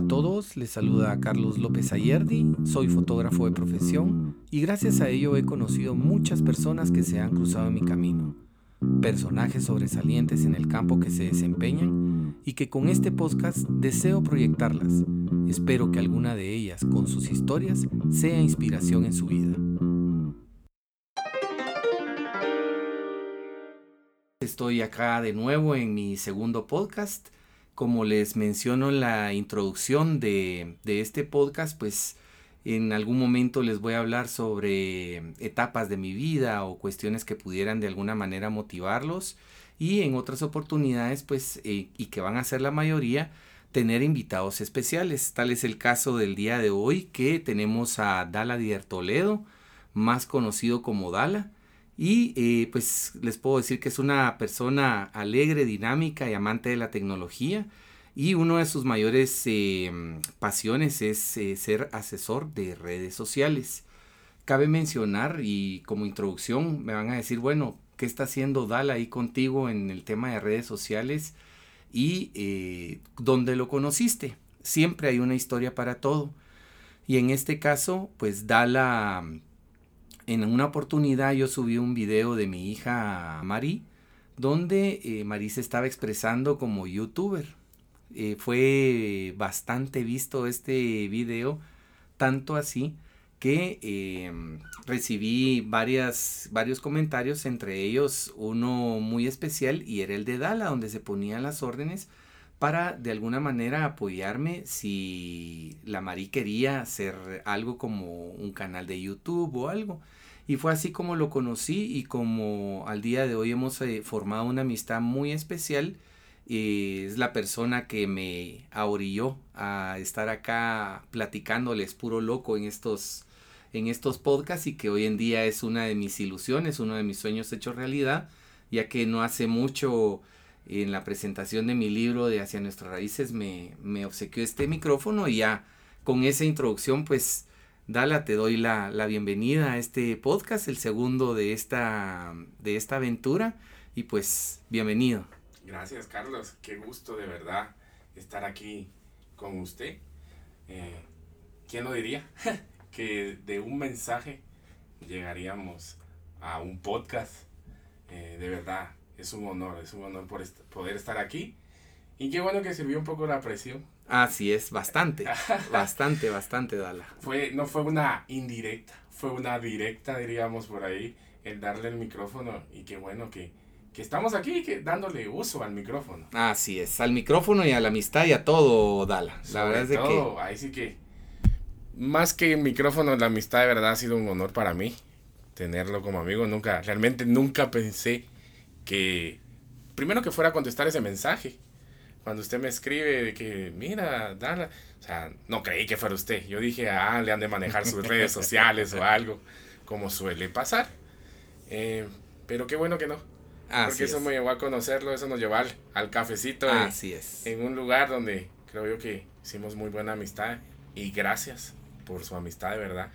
a todos, les saluda Carlos López Ayerdi, soy fotógrafo de profesión y gracias a ello he conocido muchas personas que se han cruzado en mi camino, personajes sobresalientes en el campo que se desempeñan y que con este podcast deseo proyectarlas. Espero que alguna de ellas con sus historias sea inspiración en su vida. Estoy acá de nuevo en mi segundo podcast como les menciono en la introducción de, este podcast, pues en algún momento les voy a hablar sobre etapas de mi vida o cuestiones que pudieran de alguna manera motivarlos y en otras oportunidades, pues, eh, y que van a ser la mayoría, tener invitados especiales. Tal es el caso del día de hoy que tenemos a Dala Dier Toledo, más conocido como Dala. Y eh, pues les puedo decir que es una persona alegre, dinámica y amante de la tecnología. Y una de sus mayores eh, pasiones es eh, ser asesor de redes sociales. Cabe mencionar y como introducción me van a decir, bueno, ¿qué está haciendo Dala ahí contigo en el tema de redes sociales? Y dónde lo conociste. Siempre hay una historia para todo. Y en este caso, pues Dala en una oportunidad yo subí un video de mi hija Mari, donde eh, se estaba expresando como youtuber. Eh, fue bastante visto este video, tanto así que em, recibí varias, varios comentarios, entre ellos uno muy especial y era el de Dala, donde se ponían las órdenes para de alguna manera apoyarme si la Mari quería hacer algo como un canal de YouTube o algo. Y fue así como lo conocí y como al día de hoy hemos eh, formado una amistad muy especial. Eh, es la persona que me ahorilló a estar acá platicándoles puro loco en estos, en estos podcasts y que hoy en día es una de mis ilusiones, uno de mis sueños hechos realidad, ya que no hace mucho en la presentación de mi libro de Hacia Nuestras Raíces me, me obsequió este micrófono y ya con esa introducción pues Dala, te doy la, bienvenida a este podcast, el segundo de esta, de esta aventura. Y pues, bienvenido. Gracias, Carlos. Qué gusto de verdad estar aquí con usted. Eh, ¿Quién lo diría? que de un mensaje llegaríamos a un podcast. Eh, de verdad, es un honor, es un honor por poder estar aquí. Y qué bueno que sirvió un poco la presión Así es, bastante, bastante, bastante, Dala. Fue, no fue una indirecta, fue una directa, diríamos por ahí, el darle el micrófono y qué bueno que, que estamos aquí que dándole uso al micrófono. Así es, al micrófono y a la amistad y a todo, Dala. La verdad es de que... Ahí sí que, más que el micrófono, la amistad de verdad ha sido un honor para mí tenerlo como amigo. Nunca, realmente nunca pensé que, primero que fuera a contestar ese mensaje cuando usted me escribe de que, mira, Dala, o sea, no creí que fuera usted. Yo dije, ah, le han de manejar sus redes sociales o algo, como suele pasar. Eh, pero qué bueno que no. porque eso me llevó a conocerlo, eso nos llevó al, cafecito. Así es. En un lugar donde creo yo que hicimos muy buena amistad. Y gracias por su amistad, de verdad.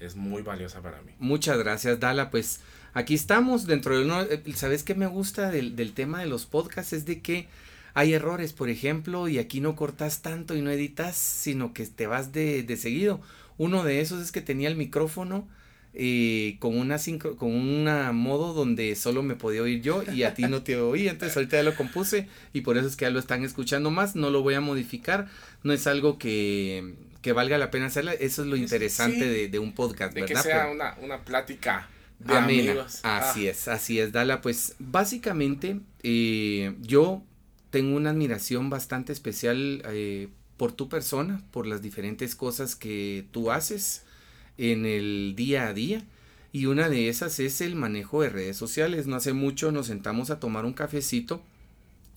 Es muy valiosa para mí. Muchas gracias, Dala. Pues aquí estamos dentro de uno. Eh, ¿Sabes qué me gusta del, del tema de los podcasts? Es de que hay errores, por ejemplo, y aquí no cortas tanto y no editas, sino que te vas de, de seguido. Uno de esos es que tenía el micrófono eh, con una con un modo donde solo me podía oír yo y a ti no te oía. Entonces ahorita ya lo compuse y por eso es que ya lo están escuchando más. No lo voy a modificar. No es algo que, que valga la pena hacerla. Eso es lo interesante de, de, un podcast, de que sea una, una plática de amigos. Así ah. es, así es, Dala. Pues básicamente eh, yo tengo una admiración bastante especial eh, por tu persona, por las diferentes cosas que tú haces en el día a día. Y una de esas es el manejo de redes sociales. No hace mucho nos sentamos a tomar un cafecito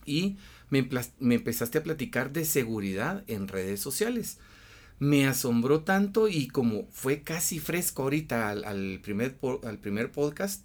y me, empezaste a platicar de seguridad en redes sociales. Me asombró tanto y como fue casi fresco ahorita al, primer, al primer podcast,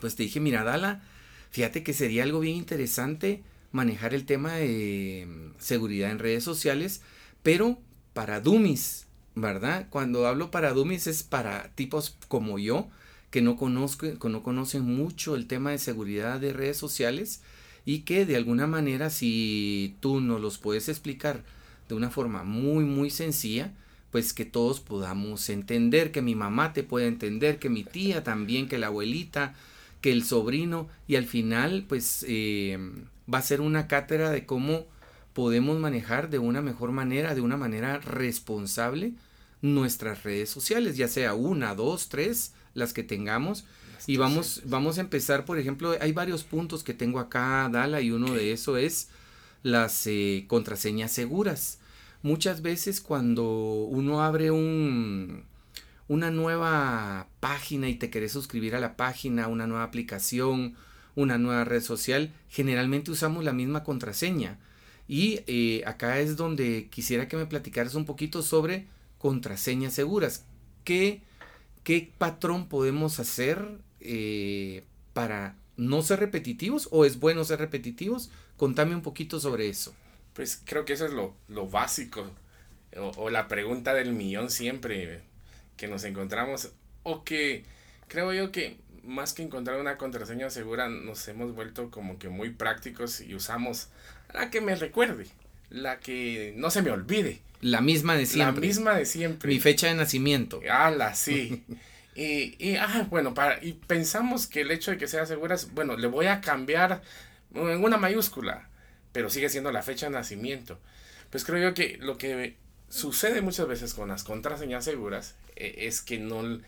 pues te dije, mira, Dala, fíjate que sería algo bien interesante manejar el tema de mm, seguridad en redes sociales, pero para dummies, ¿verdad? Cuando hablo para dummies es para tipos como yo, que no, conozco, que no conocen mucho el tema de seguridad de redes sociales y que de alguna manera si tú nos los puedes explicar de una forma muy, muy sencilla, pues que todos podamos entender, que mi mamá te pueda entender, que mi tía también, que la abuelita, que el sobrino, y al final, pues eh, va a ser una cátedra de cómo podemos manejar de una mejor manera, de una manera responsable, nuestras redes sociales, ya sea una, dos, tres, las que tengamos. Y vamos, vamos a empezar, por ejemplo, hay varios puntos que tengo acá, Dala, y uno de eso es las eh, contraseñas seguras. Muchas veces cuando uno abre un, una nueva página y te querés suscribir a la página, una nueva aplicación, una nueva red social, generalmente usamos la misma contraseña. Y eh, acá es donde quisiera que me platicaras un poquito sobre contraseñas seguras. ¿Qué, qué patrón podemos hacer eh, para no ser repetitivos o es bueno ser repetitivos? Contame un poquito sobre eso. Pues creo que eso es lo, básico o, la pregunta del millón siempre que nos encontramos o que creo yo que más que encontrar una contraseña segura nos hemos vuelto como que muy prácticos y usamos la que me recuerde, la que no se me olvide. La misma de siempre. La misma de siempre. Mi fecha de nacimiento. ¡Hala, sí! y, y, ah, bueno, para, y pensamos que el hecho de que sea segura es, bueno, le voy a cambiar en una mayúscula, pero sigue siendo la fecha de nacimiento. Pues creo yo que lo que sucede muchas veces con las contraseñas seguras e, es que no,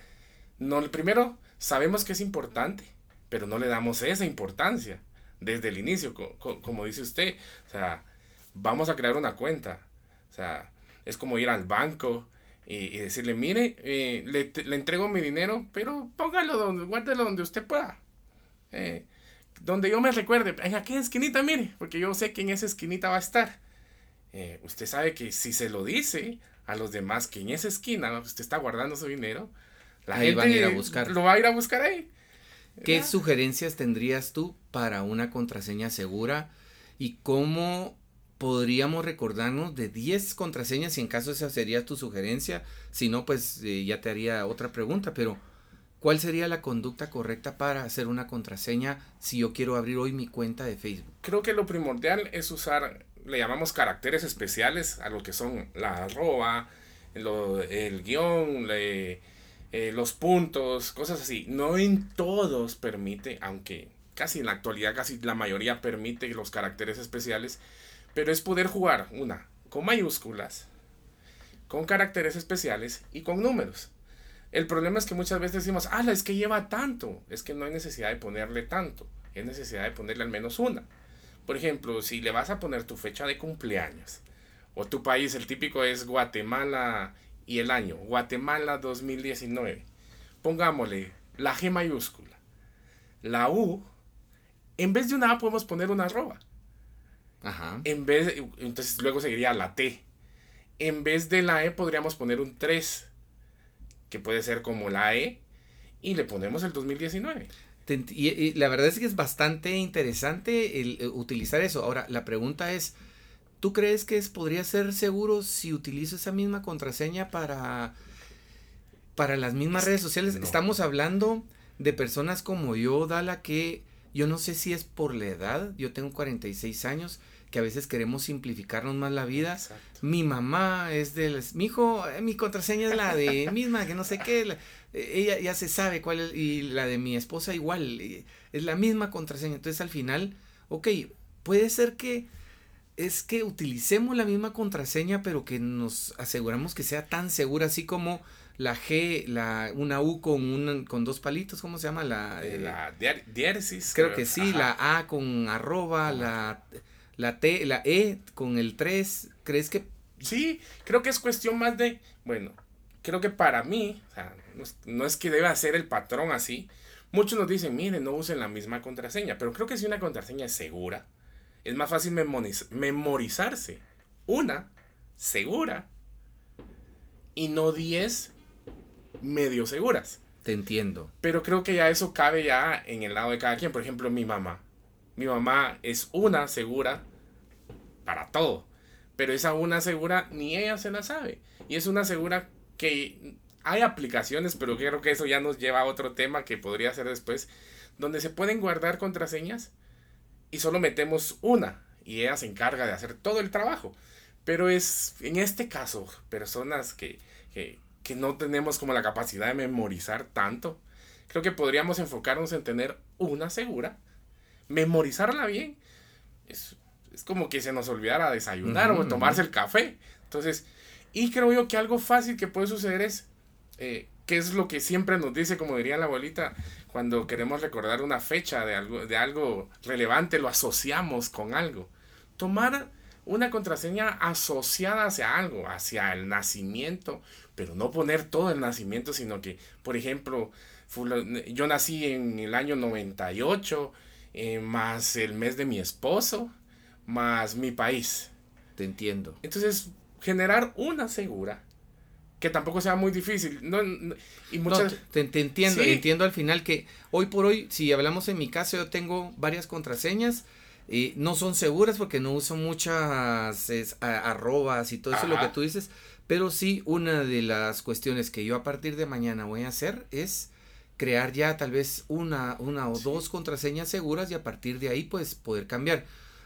no, primero sabemos que es importante, pero no le damos esa importancia desde el inicio, como dice usted. O sea, vamos a crear una cuenta. O sea, es como ir al banco y, decirle, mire, eh, le, entrego mi dinero, pero póngalo donde, guárdelo donde usted pueda. Eh, donde yo me recuerde, en aquella esquinita, mire, porque yo sé que en esa esquinita va a estar. Eh, usted sabe que si se lo dice a los demás que en esa esquina usted está guardando su dinero, la gente va a ir a buscar. lo va a ir a buscar ahí. ¿Qué sugerencias tendrías tú para una contraseña segura y cómo podríamos recordarnos de 10 contraseñas si en caso esa sería tu sugerencia? Si no, pues eh, ya te haría otra pregunta, pero ¿cuál sería la conducta correcta para hacer una contraseña si yo quiero abrir hoy mi cuenta de Facebook? Creo que lo primordial es usar, le llamamos caracteres especiales a lo que son la arroba, el guion, le, eh, los puntos, cosas así. No en todos permite, aunque casi en la actualidad casi la mayoría permite los caracteres especiales, pero es poder jugar una con mayúsculas, con caracteres especiales y con números. El problema es que muchas veces decimos, ah, es que lleva tanto. Es que no hay necesidad de ponerle tanto. Es necesidad de ponerle al menos una. Por ejemplo, si le vas a poner tu fecha de cumpleaños, o tu país, el típico es Guatemala y el año, Guatemala 2019. Pongámosle la G mayúscula. La U, en vez de una A podemos poner una arroba. Ajá. En vez, entonces luego seguiría la T. En vez de la E podríamos poner un 3, que puede ser como la E, y le ponemos el 2019. Y, la verdad es que es bastante interesante el, eh, utilizar eso. Ahora, la pregunta es, ¿Tú crees que es, podría ser seguro si utilizo esa misma contraseña para, para las mismas redes sociales? Estamos hablando de personas como yo, Dala, que yo no sé si es por la edad, yo tengo 46 años, que a veces queremos simplificarnos más la vida. Mi mamá es de mi hijo, eh, mi contraseña es la de misma, que no sé qué, eh, ella ya se sabe cuál es, y la de mi esposa igual, es la misma contraseña. Entonces al final, ok, puede ser que es que utilicemos la misma contraseña, pero que nos aseguramos que sea tan segura, así como la G, la, una U con, con dos palitos, ¿cómo se llama? La, eh, la diéresis. Creo, que sí, la A con arroba, la, la T, la E con el 3, ¿crees que? Sí, creo que es cuestión más de, bueno, creo que para mí, o sea, no, no es que deba ser el patrón así, muchos nos dicen, miren, no usen la misma contraseña, pero creo que si una contraseña es segura, es más fácil memorizarse una segura y no diez medio seguras. Te entiendo. Pero creo que ya eso cabe ya en el lado de cada quien. Por ejemplo, mi mamá. Mi mamá es una segura para todo. Pero esa una segura ni ella se la sabe. Y es una segura que hay aplicaciones, pero creo que eso ya nos lleva a otro tema que podría ser después, donde se pueden guardar contraseñas y solo metemos una y ella se encarga de hacer todo el trabajo. Pero es, en este caso, personas que, que, que no tenemos como la capacidad de memorizar tanto, creo que podríamos enfocarnos en tener una segura, memorizarla bien. Es, es como que se nos olvidara desayunar o tomarse el café. Entonces, y creo yo que algo fácil que puede suceder es, eh, que es lo que siempre nos dice, como diría la abuelita, cuando queremos recordar una fecha de algo, de algo relevante, lo asociamos con algo. Tomar una contraseña asociada hacia algo, hacia el nacimiento, pero no poner todo el nacimiento, sino que, por ejemplo, yo nací en el año 98, eh, más el mes de mi esposo, más mi país. Te entiendo. Entonces, generar una segura que tampoco sea muy difícil. No, y muchas... te, entiendo, entiendo al final que hoy por hoy, si hablamos en mi caso, yo tengo varias contraseñas. Y no son seguras porque no uso muchas arrobas y todo eso lo que tú dices. Pero sí, una de las cuestiones que yo a partir de mañana voy a hacer es crear ya tal vez una, una o dos contraseñas seguras y a partir de ahí pues poder cambiar.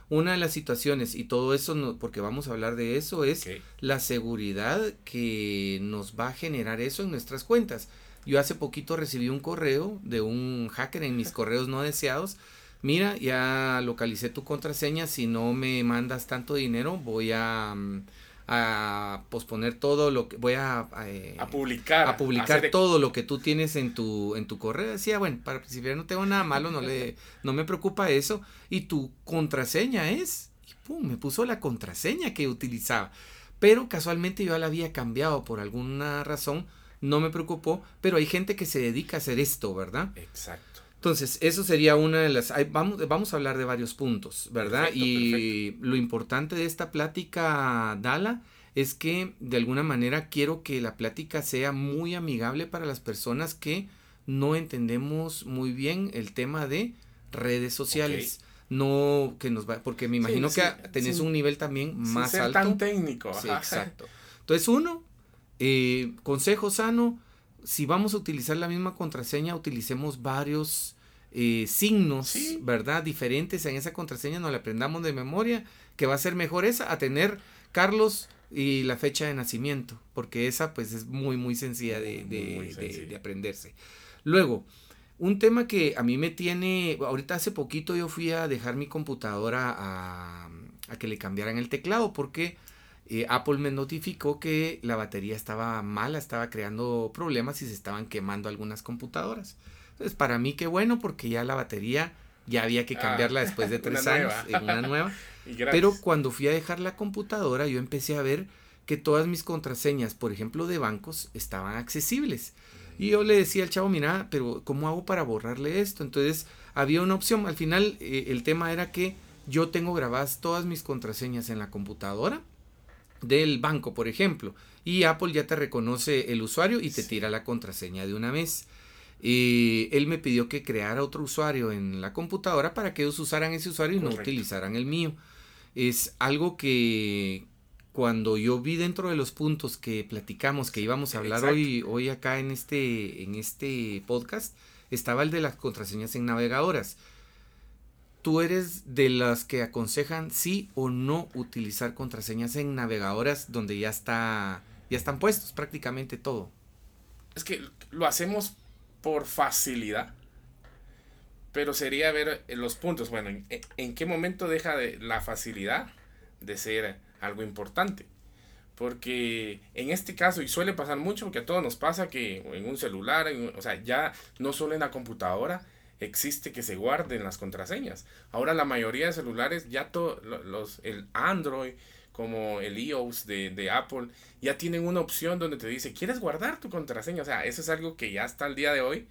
Una de las situaciones, y todo eso, no, porque vamos a hablar de eso, es la seguridad que nos va a generar eso en nuestras cuentas. Yo hace poquito recibí un correo de un hacker en mis correos no deseados. Mira, ya localicé tu contraseña, si no me mandas tanto dinero, voy a... Mm, a posponer todo lo que voy a, eh, a, publicar a publicar todo lo que tú tienes en tu en tu correo. Decía bueno para principiar no tengo nada malo no le no me preocupa eso y tu contraseña es y pum me puso la contraseña que utilizaba. Pero casualmente yo la había cambiado por alguna razón no me preocupó pero hay gente que se dedica a hacer esto verdad exacto entonces, eso sería una de las... Vamos, vamos a hablar de varios puntos, ¿verdad? y lo importante de esta plática, Dala, es que de alguna manera quiero que la plática sea muy amigable para las personas que no entendemos muy bien el tema de redes sociales. No que nos va, porque me imagino que tenés un nivel también más ser alto. tan técnico. Exacto. Entonces, uno, eh, consejo sano, si vamos a utilizar la misma contraseña, utilicemos varios eh, signos, ¿verdad? Diferentes en esa contraseña, nos la aprendamos de memoria, que va a ser mejor esa a tener Carlos y la fecha de nacimiento, porque esa pues es muy, muy sencilla de, de, aprenderse. Luego, un tema que a mí me tiene, ahorita hace poquito yo fui a dejar mi computadora a, a que le cambiaran el teclado, porque eh, Apple me notificó que la batería estaba mala, estaba creando problemas y se estaban quemando algunas computadoras. Entonces, para mí qué bueno porque ya la batería ya había que ah, cambiarla después de tres años en una nueva. Pero cuando fui a dejar la computadora, yo empecé a ver que todas mis contraseñas, por ejemplo, de bancos, estaban accesibles. Y yo le decía al chavo, mira, pero ¿cómo hago para borrarle esto? Entonces, había una opción. Al final, eh, el tema era que yo tengo grabadas todas mis contraseñas en la computadora del banco, por ejemplo, y Apple ya te reconoce el usuario y te tira la contraseña de una vez. Y él me pidió que creara otro usuario en la computadora para que ellos usaran ese usuario y no utilizaran el mío. Es algo que cuando yo vi dentro de los puntos que platicamos, que íbamos a hablar hoy, hoy acá en este, en este podcast, estaba el de las contraseñas en navegadoras tú eres de las que aconsejan sí o no utilizar contraseñas en navegadoras donde ya está ya están puestos prácticamente todo. Es que lo hacemos por facilidad. Pero sería ver los puntos. Bueno, ¿en, qué momento deja de la facilidad de ser algo importante? Porque en este caso, y suele pasar mucho, porque a todos nos pasa que en un celular, o sea, ya no solo en la computadora, existe que se guarden las contraseñas. Ahora la mayoría de celulares, ya todos los, el Android, como el iOS de, de, Apple, ya tienen una opción donde te dice, ¿quieres guardar tu contraseña? O sea, eso es algo que ya está al día de hoy,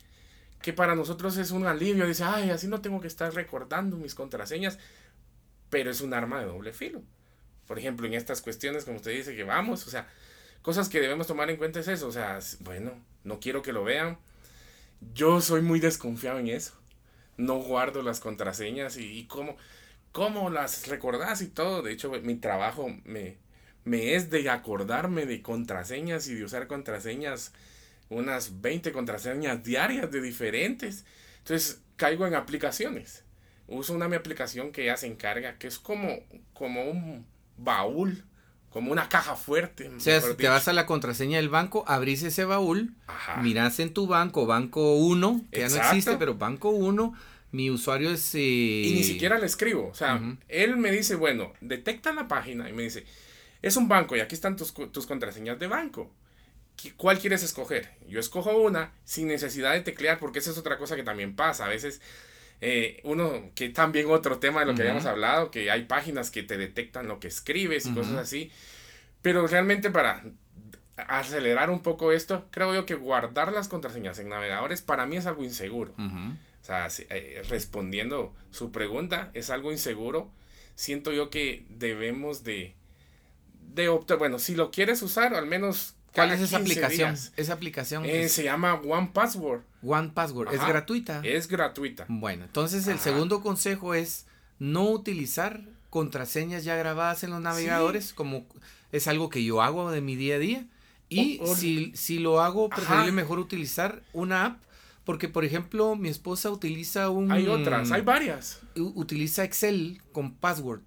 que para nosotros es un alivio. Dice, ay, así no tengo que estar recordando mis contraseñas, pero es un arma de doble filo. Por ejemplo, en estas cuestiones, como usted dice, que vamos, o sea, cosas que debemos tomar en cuenta es eso, o sea, bueno, no quiero que lo vean, yo soy muy desconfiado en eso. No guardo las contraseñas y, cómo, cómo las recordás y todo. De hecho, mi trabajo me, me es de acordarme de contraseñas y de usar contraseñas, unas 20 contraseñas diarias de diferentes. Entonces caigo en aplicaciones. Uso una mi aplicación que ya se encarga, que es como, como un baúl como una caja fuerte. O sea, si te vas a la contraseña del banco, abrís ese baúl, mirás en tu banco, banco 1, que ya no existe, pero banco 1, mi usuario es... Y ni siquiera le escribo, o sea, él me dice, bueno, detecta la página y me dice, es un banco y aquí están tus, tus contraseñas de banco. ¿Cuál quieres escoger? Yo escojo una sin necesidad de teclear, porque esa es otra cosa que también pasa. A veces eh, uno, que también otro tema de lo que habíamos hablado, que hay páginas que te detectan lo que escribes y cosas así. Pero realmente para acelerar un poco esto, creo yo que guardar las contraseñas en navegadores para mí es algo inseguro. O sea, eh, respondiendo su pregunta, es algo inseguro. Siento yo que debemos de, de optar, bueno, si lo quieres usar, al menos ¿Cuál es esa aplicación? Esa aplicación eh, se llama One Password. One Password. ¿Es gratuita? Es gratuita. Bueno, entonces el segundo consejo es no utilizar contraseñas ya grabadas en los navegadores, como es algo que yo hago de mi día a día. Y si, si, lo hago, preferible mejor utilizar una app. Porque, por ejemplo, mi esposa utiliza un... Hay otras, hay varias. Utiliza Excel con password.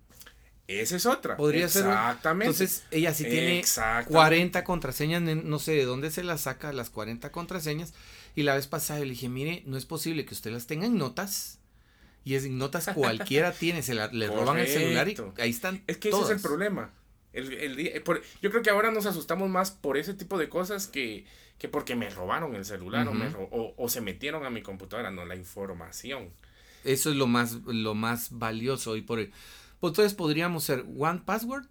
Esa es otra. Podría ser. Exactamente. Entonces, ella sí tiene 40 contraseñas, no sé de dónde se las saca las 40 contraseñas. Y la vez pasada le dije, mire, no es posible que usted las tenga en notas. Y es en notas cualquiera tiene, se le roban el celular y ahí están. Es que ese es el problema. El, el, yo creo que ahora nos asustamos más por ese tipo de cosas que, que porque me robaron el celular o, o, se metieron a mi computadora, no la información. Eso es lo más, lo más valioso y por pues entonces podríamos ser One Password.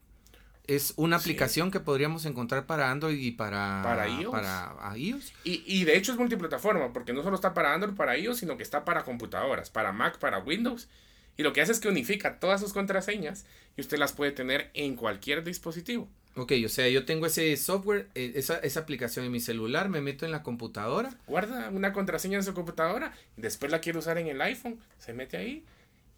Es una aplicación que podríamos encontrar para Android y para, para iOS. Para iOS. Y, y, de hecho es multiplataforma, porque no solo está para Android, para iOS, sino que está para computadoras, para Mac, para Windows. Y lo que hace es que unifica todas sus contraseñas y usted las puede tener en cualquier dispositivo. Ok, o sea, yo tengo ese software, eh, esa, esa aplicación en mi celular, me meto en la computadora. Guarda una contraseña en su computadora, después la quiere usar en el iPhone, se mete ahí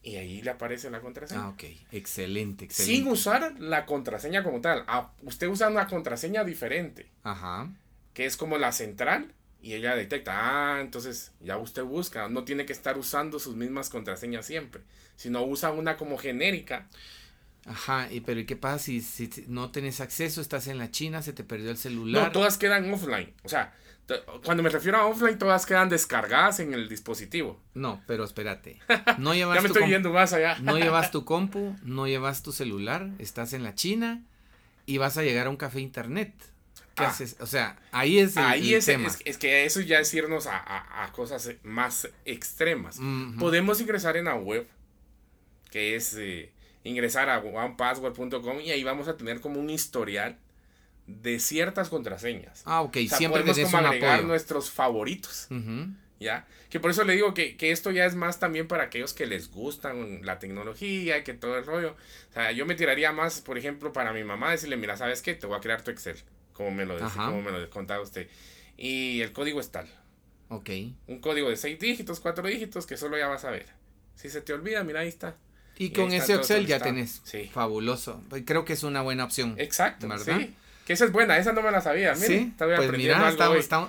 y ahí le aparece la contraseña. Ah, ok. Excelente, excelente. Sin usar la contraseña como tal. Ah, usted usa una contraseña diferente. Ajá. Que es como la central. Y ella detecta, ah, entonces ya usted busca. No tiene que estar usando sus mismas contraseñas siempre. Sino usa una como genérica. Ajá, y pero ¿y qué pasa si, si no tenés acceso, estás en la China, se te perdió el celular? No, todas quedan offline. O sea, cuando me refiero a offline, todas quedan descargadas en el dispositivo. No, pero espérate. No llevas ya me estoy yendo más allá. no llevas tu compu, no llevas tu celular, estás en la China y vas a llegar a un café internet. ¿Qué ah. haces? O sea, ahí es el, ahí es, tema. Es, que eso ya es irnos a, cosas más extremas. Podemos ingresar en la web, que es eh, ingresar a onepassword.com y ahí vamos a tener como un historial de ciertas contraseñas. Ah, ok. Siempre podemos como agregar nuestros favoritos. ¿Ya? Que por eso le digo que, esto ya es más también para aquellos que les gustan la tecnología y que todo el rollo. O sea, yo me tiraría más, por ejemplo, para mi mamá decirle, mira, ¿sabes qué? Te voy a crear tu Excel, como me lo, decía, como me lo contaba usted. Y el código es tal. Ok. Un código de seis dígitos, cuatro dígitos, que solo ya vas a ver. Si se te olvida, mira, ahí está. Y, con ese Excel ya tenés. Sí. Fabuloso. Creo que es una buena opción. Exacto. ¿verdad? Sí esa es buena, esa no me la sabía. sí, pues mira,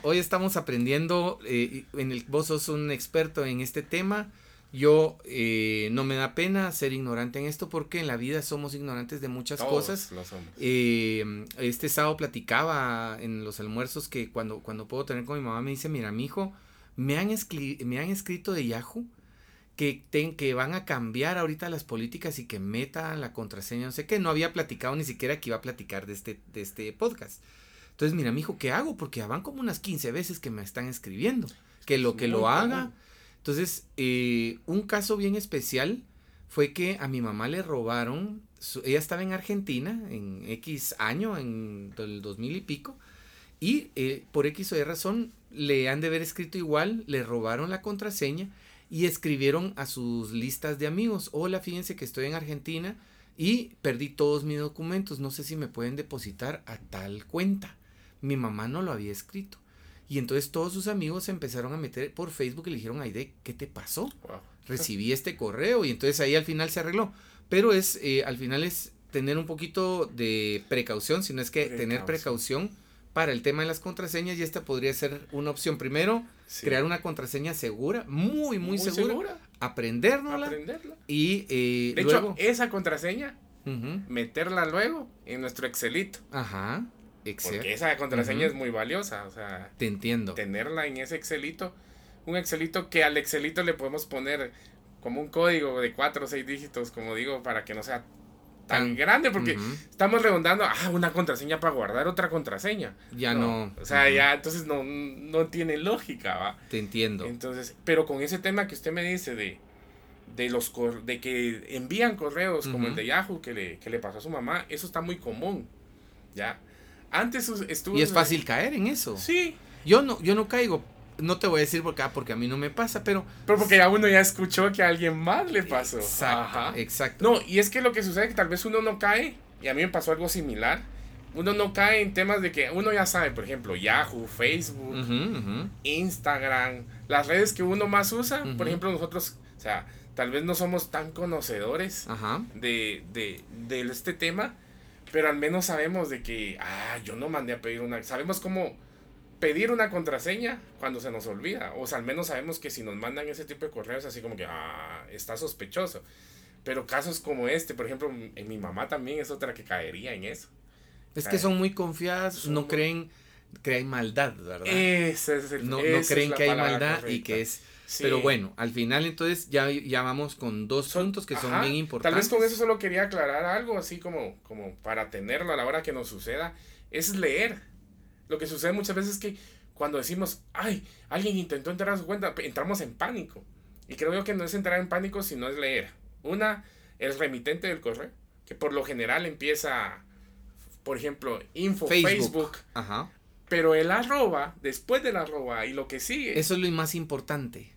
hoy. estamos, aprendiendo, eh, en el, vos sos un experto en este tema. Yo eh, no me da pena ser ignorante en esto porque en la vida somos ignorantes de muchas cosas. Eh, este sábado platicaba en los almuerzos que cuando, cuando puedo tener con mi mamá me dice, mira, mi hijo, me han, me han escrito de Yahoo que, que van a cambiar ahorita las políticas y que metan la contraseña, no sé qué. No había platicado ni siquiera que iba a platicar de este, de este podcast. Entonces, mira, mi hijo, ¿qué hago? Porque ya van como unas 15 veces que me están escribiendo. Que lo que lo haga. Entonces, eh, un caso bien especial fue que a mi mamá le robaron, ella estaba en Argentina en X año, en el 2000 y pico, y eh, por X o Y razón le han de haber escrito igual, le robaron la contraseña y escribieron a sus listas de amigos, hola, fíjense que estoy en Argentina y perdí todos mis documentos, no sé si me pueden depositar a tal cuenta. Mi mamá no lo había escrito. Y entonces todos sus amigos se empezaron a meter por Facebook y le dijeron, Aide, ¿qué te pasó? Recibí este correo y entonces ahí al final se arregló. Pero es, eh, al final es tener un poquito de precaución, si no es que tener precaución para el tema de las contraseñas y esta podría ser una opción. Primero, crear una contraseña segura, muy, muy, segura, Aprenderla. Y eh, de hecho, esa contraseña meterla luego en nuestro Excelito. Ajá. Excel. Porque esa contraseña es muy valiosa, o sea. Te entiendo. Tenerla en ese Excelito, un Excelito que al Excelito le podemos poner como un código de cuatro o seis dígitos, como digo, para que no sea tan grande, porque estamos redondando, ah, una contraseña para guardar otra contraseña. Ya no. O sea, ya, entonces no, no tiene lógica, ¿va? Te entiendo. Entonces, pero con ese tema que usted me dice de, de los de que envían correos como el de Yahoo que le, que le pasó a su mamá, eso está muy común, ¿ya? Antes estuvo... Y es fácil caer en eso. Sí. Yo no, yo no caigo, no te voy a decir porque, ah, porque a mí no me pasa, pero... Pero porque ya uno ya escuchó que a alguien más le pasó. Exacto, exacto. No, y es que lo que sucede es que tal vez uno no cae, y a mí me pasó algo similar, uno no cae en temas de que uno ya sabe, por ejemplo, Yahoo, Facebook, Instagram, las redes que uno más usa, por ejemplo, nosotros, o sea, tal vez no somos tan conocedores De, de, de este tema, pero al menos sabemos de que, ah, yo no mandé a pedir una, sabemos cómo pedir una contraseña cuando se nos olvida. O sea, al menos sabemos que si nos mandan ese tipo de correos, así como que, ah, está sospechoso. Pero casos como este, por ejemplo, en mi mamá también es otra que caería en eso. Es que son muy confiadas, no creen que hay maldad, ¿verdad? Ese es el, no, no creen que hay maldad y que es... Pero bueno, al final entonces ya, ya vamos con dos puntos que son bien importantes. Tal vez con eso solo quería aclarar algo así como, como para tenerlo a la hora que nos suceda. Es leer lo que sucede muchas veces es que cuando decimos, ay, alguien intentó entrar a su cuenta, entramos en pánico. Y creo yo que no es entrar en pánico, sino es leer. Una, el remitente del correo, que por lo general empieza, por ejemplo, info, Facebook. Ajá. Pero el arroba, después del arroba y lo que sigue. Eso es lo más importante.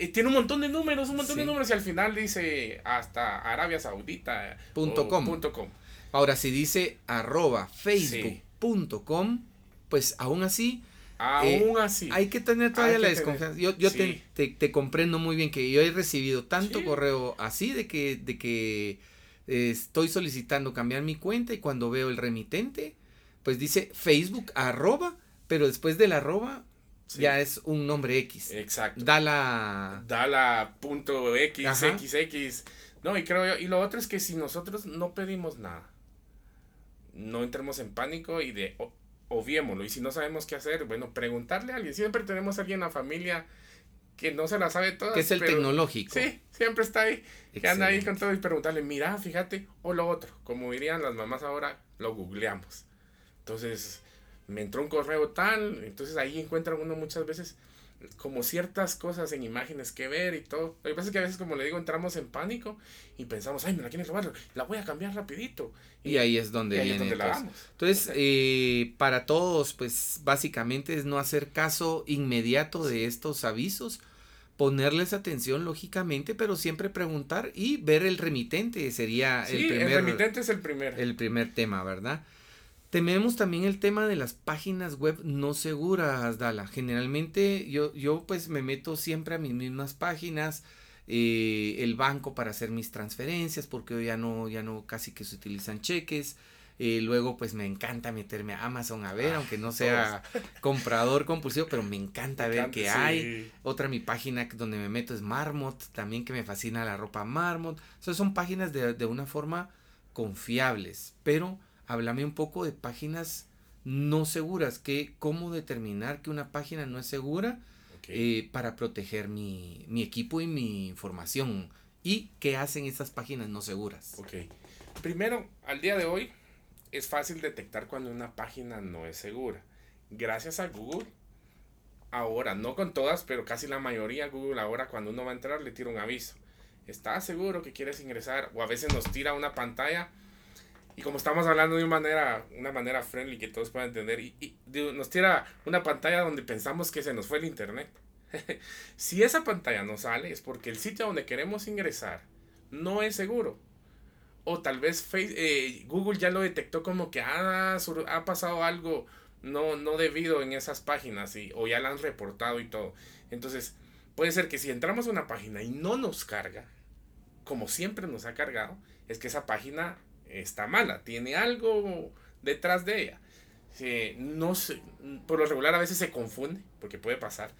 Eh, tiene un montón de números, un montón de números y al final dice hasta Arabia Saudita. Punto com. Ahora, si dice arroba facebook.com, pues aún así... Aún eh, así. Hay que tener todavía la desconfianza. Yo, yo te, te, comprendo muy bien que yo he recibido tanto correo así de que, de que eh, estoy solicitando cambiar mi cuenta y cuando veo el remitente, pues dice Facebook arroba, pero después del arroba ya es un nombre X. Exacto. Da la... Da la punto X, XX. No, y creo yo, y lo otro es que si nosotros no pedimos nada, no entremos en pánico y de, obviémoslo. Y si no sabemos qué hacer, bueno, preguntarle a alguien. Siempre tenemos a alguien en la familia que no se la sabe toda. Que es el tecnológico. Sí, siempre está ahí. Que anda ahí con todo y preguntarle, mira, fíjate, o lo otro. Como dirían las mamás ahora, lo googleamos. Entonces, me entró un correo tal, entonces ahí encuentra uno muchas veces como ciertas cosas en imágenes que ver y todo. Lo que pasa es que a veces, como le digo, entramos en pánico y pensamos, ay, me la quieren robar, la voy a cambiar rapidito. Y, ahí es donde viene. Entonces, eh, para todos, pues básicamente es no hacer caso inmediato de estos avisos, ponerles atención lógicamente, pero siempre preguntar y ver el remitente sería el primer. El remitente es el primer. El primer tema, ¿verdad? Tememos también el tema de las páginas web no seguras, Dala. Generalmente yo, yo pues me meto siempre a mis mismas páginas, eh, el banco para hacer mis transferencias, porque ya no, ya no casi que se utilizan cheques. Eh, luego pues me encanta meterme a Amazon a ver, aunque no sea comprador compulsivo, pero me encanta ver qué hay. Otra mi página donde me meto es Marmot, también que me fascina la ropa Marmot. O son páginas de, de una forma confiables, pero háblame un poco de páginas no seguras, que, cómo determinar que una página no es segura eh, para proteger mi, equipo y mi información y qué hacen esas páginas no seguras. Ok. Primero, al día de hoy es fácil detectar cuando una página no es segura. Gracias a Google, ahora, no con todas, pero casi la mayoría, Google ahora cuando uno va a entrar le tira un aviso. ¿Estás seguro que quieres ingresar? O a veces nos tira una pantalla y como estamos hablando de una manera, una manera friendly que todos puedan entender, y, nos tira una pantalla donde pensamos que se nos fue el internet. si esa pantalla no sale es porque el sitio donde queremos ingresar no es seguro. O tal vez eh, Google ya lo detectó como que ah, ha pasado algo no, no debido en esas páginas y, o ya la han reportado y todo. Entonces, puede ser que si entramos a una página y no nos carga, como siempre nos ha cargado, es que esa página está mala, tiene algo detrás de ella. no por lo regular a veces se confunde, porque puede pasar,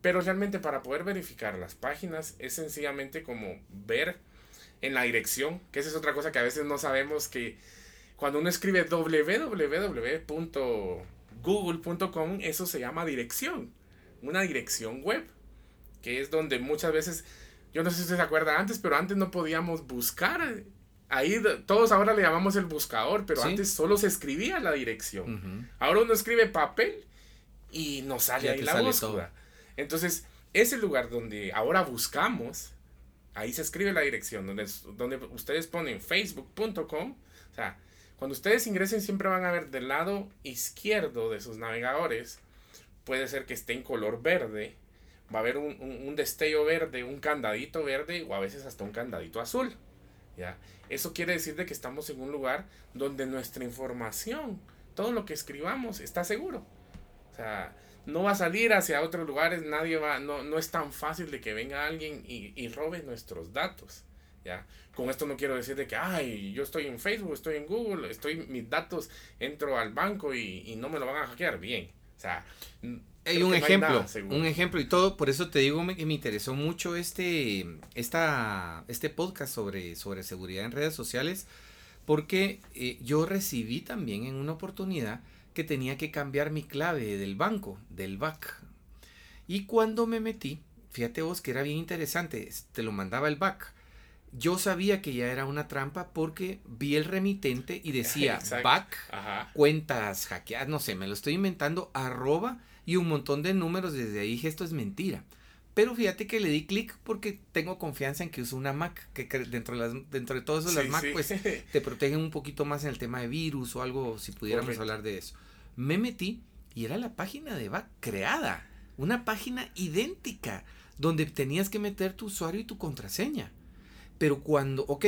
pero realmente para poder verificar las páginas es sencillamente como ver en la dirección, que esa es otra cosa que a veces no sabemos que cuando uno escribe www.google.com, eso se llama dirección, una dirección web, que es donde muchas veces, yo no sé si usted se acuerda antes, pero antes no podíamos buscar. Ahí todos ahora le llamamos el buscador, pero antes solo se escribía la dirección. Ahora uno escribe papel y nos sale ahí la búsqueda. Entonces, ese lugar donde ahora buscamos, ahí se escribe la dirección, donde, donde ustedes ponen facebook.com, o sea, cuando ustedes ingresen siempre van a ver del lado izquierdo de sus navegadores, puede ser que esté en color verde, va a haber un, destello verde, un candadito verde o a veces hasta un candadito azul. ¿Ya? Eso quiere decir de que estamos en un lugar donde nuestra información, todo lo que escribamos está seguro. O sea, no va a salir hacia otros lugares, nadie va, no, no es tan fácil de que venga alguien y, y robe nuestros datos. ¿ya? Con esto no quiero decir de que, ay, yo estoy en Facebook, estoy en Google, estoy mis datos, entro al banco y, no me lo van a hackear. Bien. O sea, hay un ejemplo, un ejemplo y todo, por eso te digo que me interesó mucho este, esta, este podcast sobre, sobre seguridad en redes sociales, porque eh, yo recibí también en una oportunidad que tenía que cambiar mi clave del banco, del BAC. Y cuando me metí, fíjate vos que era bien interesante, te lo mandaba el BAC yo sabía que ya era una trampa porque vi el remitente y decía back, cuentas hackeadas, no sé, me lo estoy inventando, arroba y un montón de números. Desde ahí dije, esto es mentira. Pero fíjate que le di clic porque tengo confianza en que uso una Mac, que dentro de, las, dentro de todo eso las Mac pues te protegen un poquito más en el tema de virus o algo, si pudiéramos hablar de eso. Me metí y era la página de Back creada, una página idéntica, donde tenías que meter tu usuario y tu contraseña. Pero cuando, ok,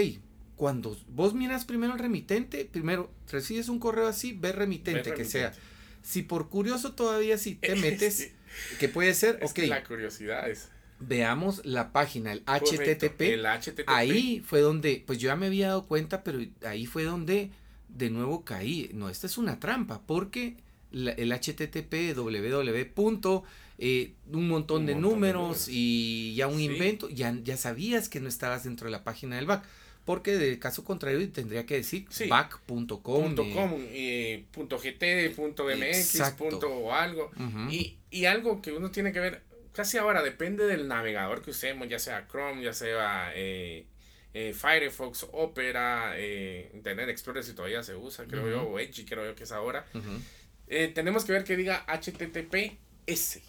cuando vos miras primero el remitente, primero recibes un correo así, ve remitente, que sea. Si por curioso todavía si te metes, que puede ser, ok. la curiosidad es. Veamos la página, el HTTP. El HTTP. Ahí fue donde, pues yo ya me había dado cuenta, pero ahí fue donde de nuevo caí. No, esta es una trampa, porque el HTTP www eh, un montón de números y ya un invento, ya, ya sabías que no estabas dentro de la página del back. Porque de caso contrario tendría que decir back.com. Eh, punto .gt, punto .mx, punto algo. y, y algo que uno tiene que ver, casi ahora depende del navegador que usemos, ya sea Chrome, ya sea eh, Firefox, Opera, Internet Explorer si todavía se usa, creo yo, o Edge, creo yo que es ahora. tenemos que ver que diga HTTPS.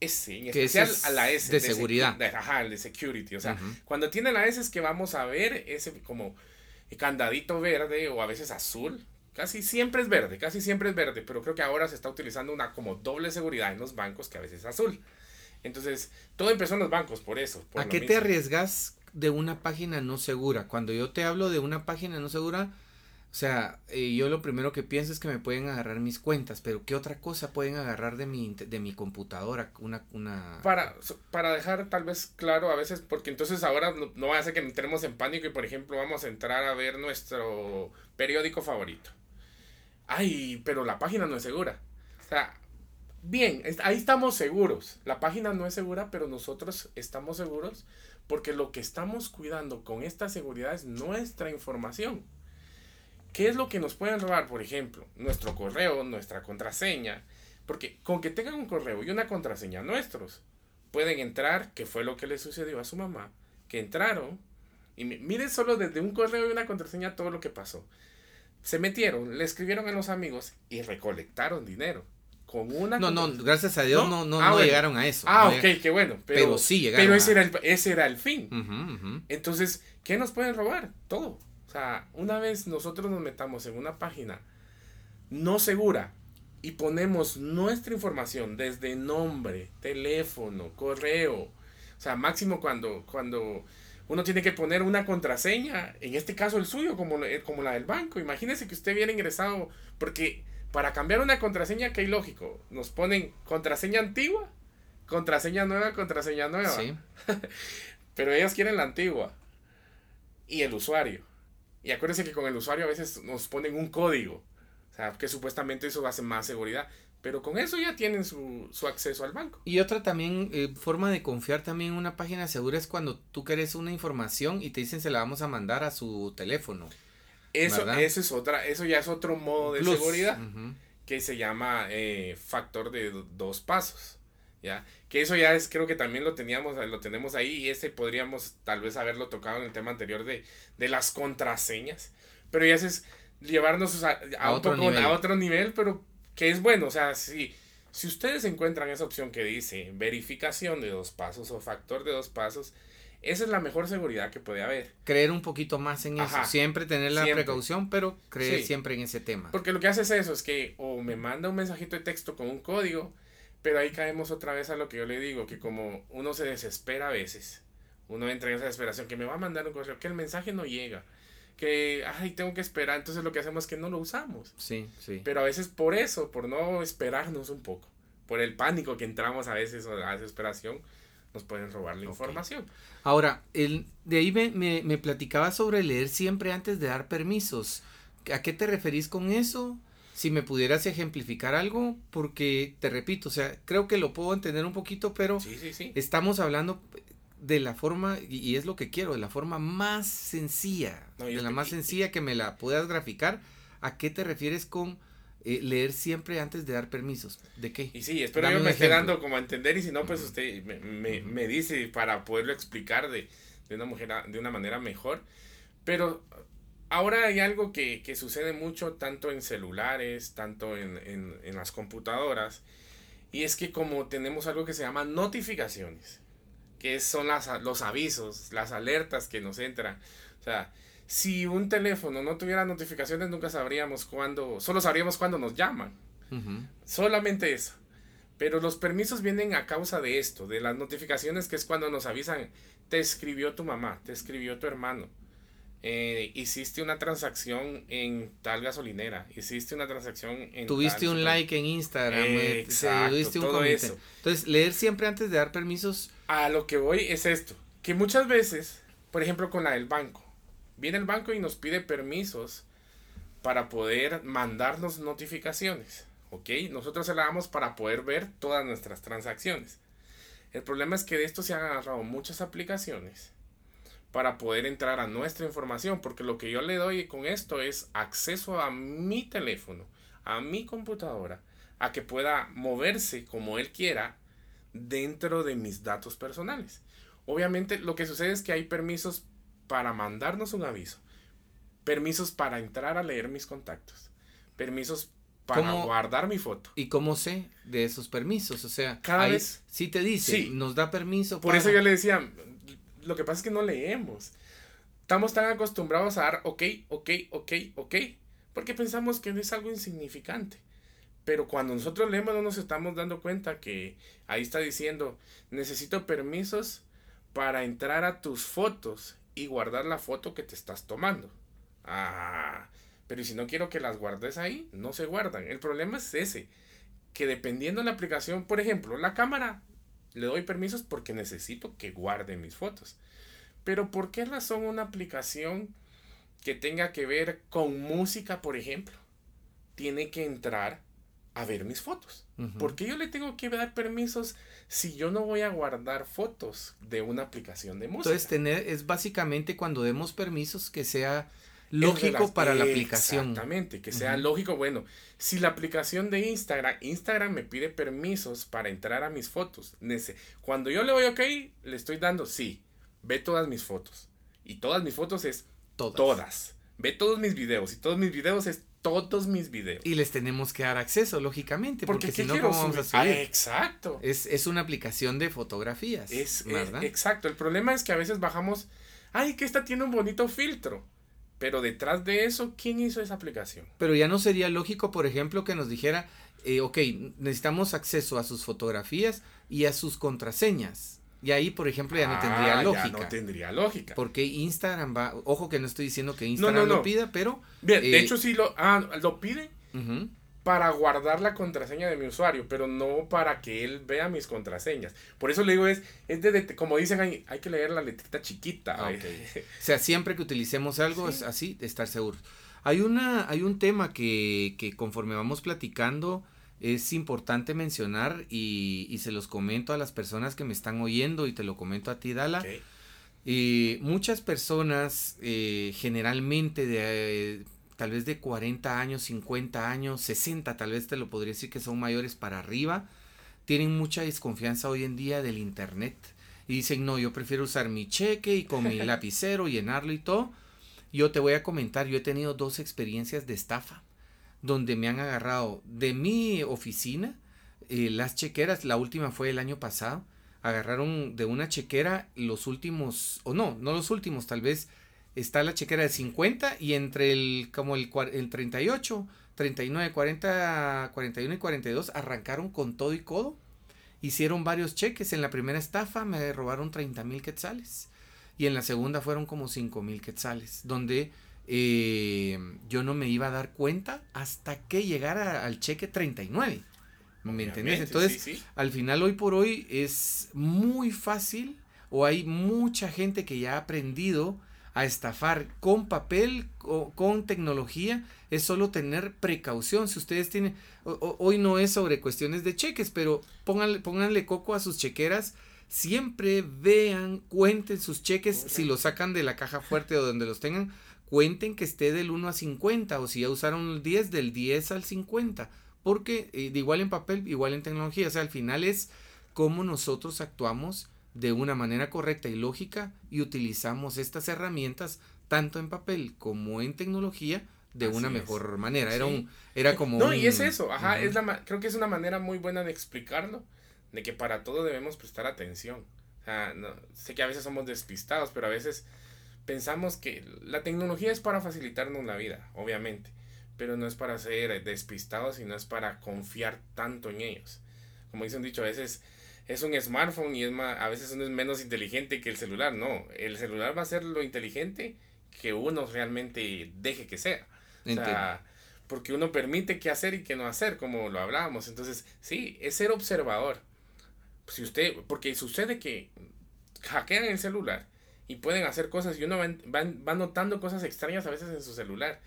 S, en especial a la S. De, seguridad. ajá, el de security. O sea, cuando tiene la S es que vamos a ver ese como candadito verde o a veces azul. Casi siempre es verde, casi siempre es verde, pero creo que ahora se está utilizando una como doble seguridad en los bancos que a veces es azul. Entonces, todo empezó en los bancos por eso. ¿A qué te arriesgas de una página no segura? Cuando yo te hablo de una página no segura, o sea, eh, yo lo primero que pienso es que me pueden agarrar mis cuentas, pero ¿qué otra cosa pueden agarrar de mi, de mi computadora? Una, una... Para, para dejar tal vez claro a veces, porque entonces ahora no, no va a ser que entremos en pánico y por ejemplo vamos a entrar a ver nuestro periódico favorito. Ay, pero la página no es segura. O sea, bien, ahí estamos seguros. La página no es segura, pero nosotros estamos seguros porque lo que estamos cuidando con esta seguridad es nuestra información. ¿Qué es lo que nos pueden robar? Por ejemplo, nuestro correo, nuestra contraseña. Porque con que tengan un correo y una contraseña nuestros, pueden entrar, que fue lo que le sucedió a su mamá, que entraron y miren solo desde un correo y una contraseña todo lo que pasó. Se metieron, le escribieron a los amigos y recolectaron dinero. Con una no, no, gracias a Dios no, no, no, ah, llegaron a eso. Ah, ok, qué bueno. Pero, sí llegaron. Pero ese, era el, ese era el fin. Entonces, ¿qué nos pueden robar? Todo. O sea, una vez nosotros nos metamos en una página no segura y ponemos nuestra información desde nombre, teléfono, correo, o sea, máximo cuando, cuando uno tiene que poner una contraseña, en este caso el suyo, como, eh, como la del banco. Imagínese que usted viene ingresado, porque para cambiar una contraseña, que hay lógico, nos ponen contraseña antigua, contraseña nueva, contraseña nueva. Sí. Pero ellos quieren la antigua y el usuario. Y acuérdense que con el usuario a veces nos ponen un código. O sea, que supuestamente eso hace más seguridad. Pero con eso ya tienen su, su acceso al banco. Y otra también eh, forma de confiar también en una página segura es cuando tú quieres una información y te dicen se la vamos a mandar a su teléfono. Eso, eso es otra, eso ya es otro modo de seguridad que se llama eh, factor de dos pasos. ¿Ya? Que eso ya es, creo que también lo teníamos, lo tenemos ahí y ese podríamos tal vez haberlo tocado en el tema anterior de, de las contraseñas. Pero ya es llevarnos a, otro nivel. a otro nivel, pero que es bueno, o sea, si, si ustedes encuentran esa opción que dice verificación de dos pasos o factor de dos pasos, esa es la mejor seguridad que puede haber. Creer un poquito más en eso. Siempre tener la precaución, pero creer siempre en ese tema. Porque lo que hace es eso, es que o me manda un mensajito de texto con un código, pero ahí caemos otra vez a lo que yo le digo, que como uno se desespera a veces, uno entra en esa desesperación, que me va a mandar un correo, que el mensaje no llega que, ay, tengo que esperar, entonces lo que hacemos es que no lo usamos. Sí, sí. Pero a veces por eso, por no esperarnos un poco, por el pánico que entramos a veces o la desesperación, nos pueden robar la información. Ahora, el, de ahí me, me, me platicaba sobre leer siempre antes de dar permisos. ¿A qué te referís con eso? Si me pudieras ejemplificar algo, porque te repito, o sea, creo que lo puedo entender un poquito, pero sí, sí, sí. estamos hablando de la forma, y, es lo que quiero, de la forma más sencilla, de la más sencilla que me la puedas graficar. ¿A qué te refieres con eh, leer siempre antes de dar permisos? ¿De qué? Y sí, espero yo me esté dando como a entender y si no, pues usted me, me, dice para poderlo explicar de, de, una mujer, de una manera mejor. Pero ahora hay algo que, que sucede mucho tanto en celulares, tanto en, en, en las computadoras, y es que como tenemos algo que se llama notificaciones que son las, los avisos, las alertas que nos entran. O sea, si un teléfono no tuviera notificaciones, nunca sabríamos cuándo, solo sabríamos cuándo nos llaman. Solamente eso. Pero los permisos vienen a causa de esto, de las notificaciones, que es cuando nos avisan, te escribió tu mamá, te escribió tu hermano, eh, hiciste una transacción en tal gasolinera, hiciste una transacción en... Tuviste un like en Instagram, eh, exacto, todo eso. Entonces, leer siempre antes de dar permisos. A lo que voy es esto, que muchas veces, por ejemplo con la del banco, viene el banco y nos pide permisos para poder mandarnos notificaciones, ¿ok? Nosotros se la damos para poder ver todas nuestras transacciones. El problema es que de esto se han agarrado muchas aplicaciones para poder entrar a nuestra información, porque lo que yo le doy con esto es acceso a mi teléfono, a mi computadora, a que pueda moverse como él quiera dentro de mis datos personales. Obviamente lo que sucede es que hay permisos para mandarnos un aviso, permisos para entrar a leer mis contactos, permisos para guardar mi foto. ¿Y cómo sé de esos permisos? O sea, cada vez sí te dice, nos da permiso. Por eso yo le decía, lo que pasa es que no leemos. Estamos tan acostumbrados a dar ok, ok, ok, ok, porque pensamos que es algo insignificante. Pero cuando nosotros leemos no nos estamos dando cuenta que ahí está diciendo, necesito permisos para entrar a tus fotos y guardar la foto que te estás tomando. Ah, pero si no quiero que las guardes ahí, no se guardan. El problema es ese, que dependiendo de la aplicación, por ejemplo, la cámara le doy permisos porque necesito que guarde mis fotos. Pero ¿por qué razón una aplicación que tenga que ver con música, por ejemplo, tiene que entrar a ver mis fotos? ¿Por qué yo le tengo que dar permisos si yo no voy a guardar fotos de una aplicación de música? Entonces, tener es básicamente cuando demos permisos que sea lógico para la aplicación. Exactamente, que sea lógico. Bueno, si la aplicación de Instagram, Instagram me pide permisos para entrar a mis fotos. Cuando yo le doy OK, le estoy dando sí, ve todas mis fotos. Y todas mis fotos es todas. Ve todos mis videos. Y todos mis videos es todos mis videos. Y les tenemos que dar acceso, lógicamente, porque, si no, vamos a subir? Ah, exacto. Es, una aplicación de fotografías. Es, ¿verdad? exacto. El problema es que a veces bajamos, ay, que esta tiene un bonito filtro. Pero detrás de eso, ¿quién hizo esa aplicación? Pero ya no sería lógico, por ejemplo, que nos dijera, eh, ok, necesitamos acceso a sus fotografías y a sus contraseñas. Y ahí, por ejemplo, ya no tendría lógica. Ah, ya no tendría lógica. Porque Instagram va, ojo que no estoy diciendo que Instagram lo pida, pero... Bien, de eh, hecho sí lo, ah, lo pide, para guardar la contraseña de mi usuario, pero no para que él vea mis contraseñas. Por eso le digo, es, es de, como dicen ahí, hay que leer la letrita chiquita. Ah, o sea, siempre que utilicemos algo es así, de estar seguros. Hay, una, hay un tema que, que conforme vamos platicando, es importante mencionar y, se los comento a las personas que me están oyendo y te lo comento a ti, Dala. y muchas personas, eh, generalmente de tal vez de 40 años, 50 años, 60, tal vez te lo podría decir que son mayores para arriba, tienen mucha desconfianza hoy en día del Internet. Y dicen, no, yo prefiero usar mi cheque y con mi lapicero, llenarlo y todo. Yo te voy a comentar, yo he tenido dos experiencias de estafa donde me han agarrado de mi oficina eh, las chequeras, la última fue el año pasado, agarraron de una chequera los últimos, o no, no los últimos, tal vez está la chequera de 50 y entre el, como el, el 38, 39, 40, 41 y 42 arrancaron con todo y codo. Hicieron varios cheques. En la primera estafa me robaron 30 mil quetzales. Y en la segunda fueron como 5 mil quetzales. Donde eh, yo no me iba a dar cuenta hasta que llegara al cheque 39. ¿Me entiendes? Entonces, al final, hoy por hoy es muy fácil o hay mucha gente que ya ha aprendido a estafar con papel o con tecnología. Es solo tener precaución. Si ustedes tienen, hoy no es sobre cuestiones de cheques, pero pónganle, pónganle coco a sus chequeras. Siempre vean, cuenten sus cheques, si los sacan de la caja fuerte o donde los tengan, cuenten que esté del 1 a 50 o si ya usaron el 10 del 10 al 50 porque eh, igual en papel igual en tecnología o sea al final es cómo nosotros actuamos de una manera correcta y lógica y utilizamos estas herramientas tanto en papel como en tecnología de una mejor manera. Era un era como no y es eso ajá es la creo que es una manera muy buena de explicarlo de que para todo debemos prestar atención. O sea, no, sé que a veces somos despistados pero a veces pensamos que la tecnología es para facilitarnos la vida, obviamente, pero no es para ser despistados y no es para confiar tanto en ellos. Como dicen dicho, a veces es un smartphone y es más, a veces uno es menos inteligente que el celular. No, el celular va a ser lo inteligente que uno realmente deje que sea. O sea, porque uno permite qué hacer y qué no hacer, como lo hablábamos. Entonces, sí, es ser observador. Si usted, porque sucede que hackean el celular y pueden hacer cosas y uno va, notando cosas extrañas a veces en su celular.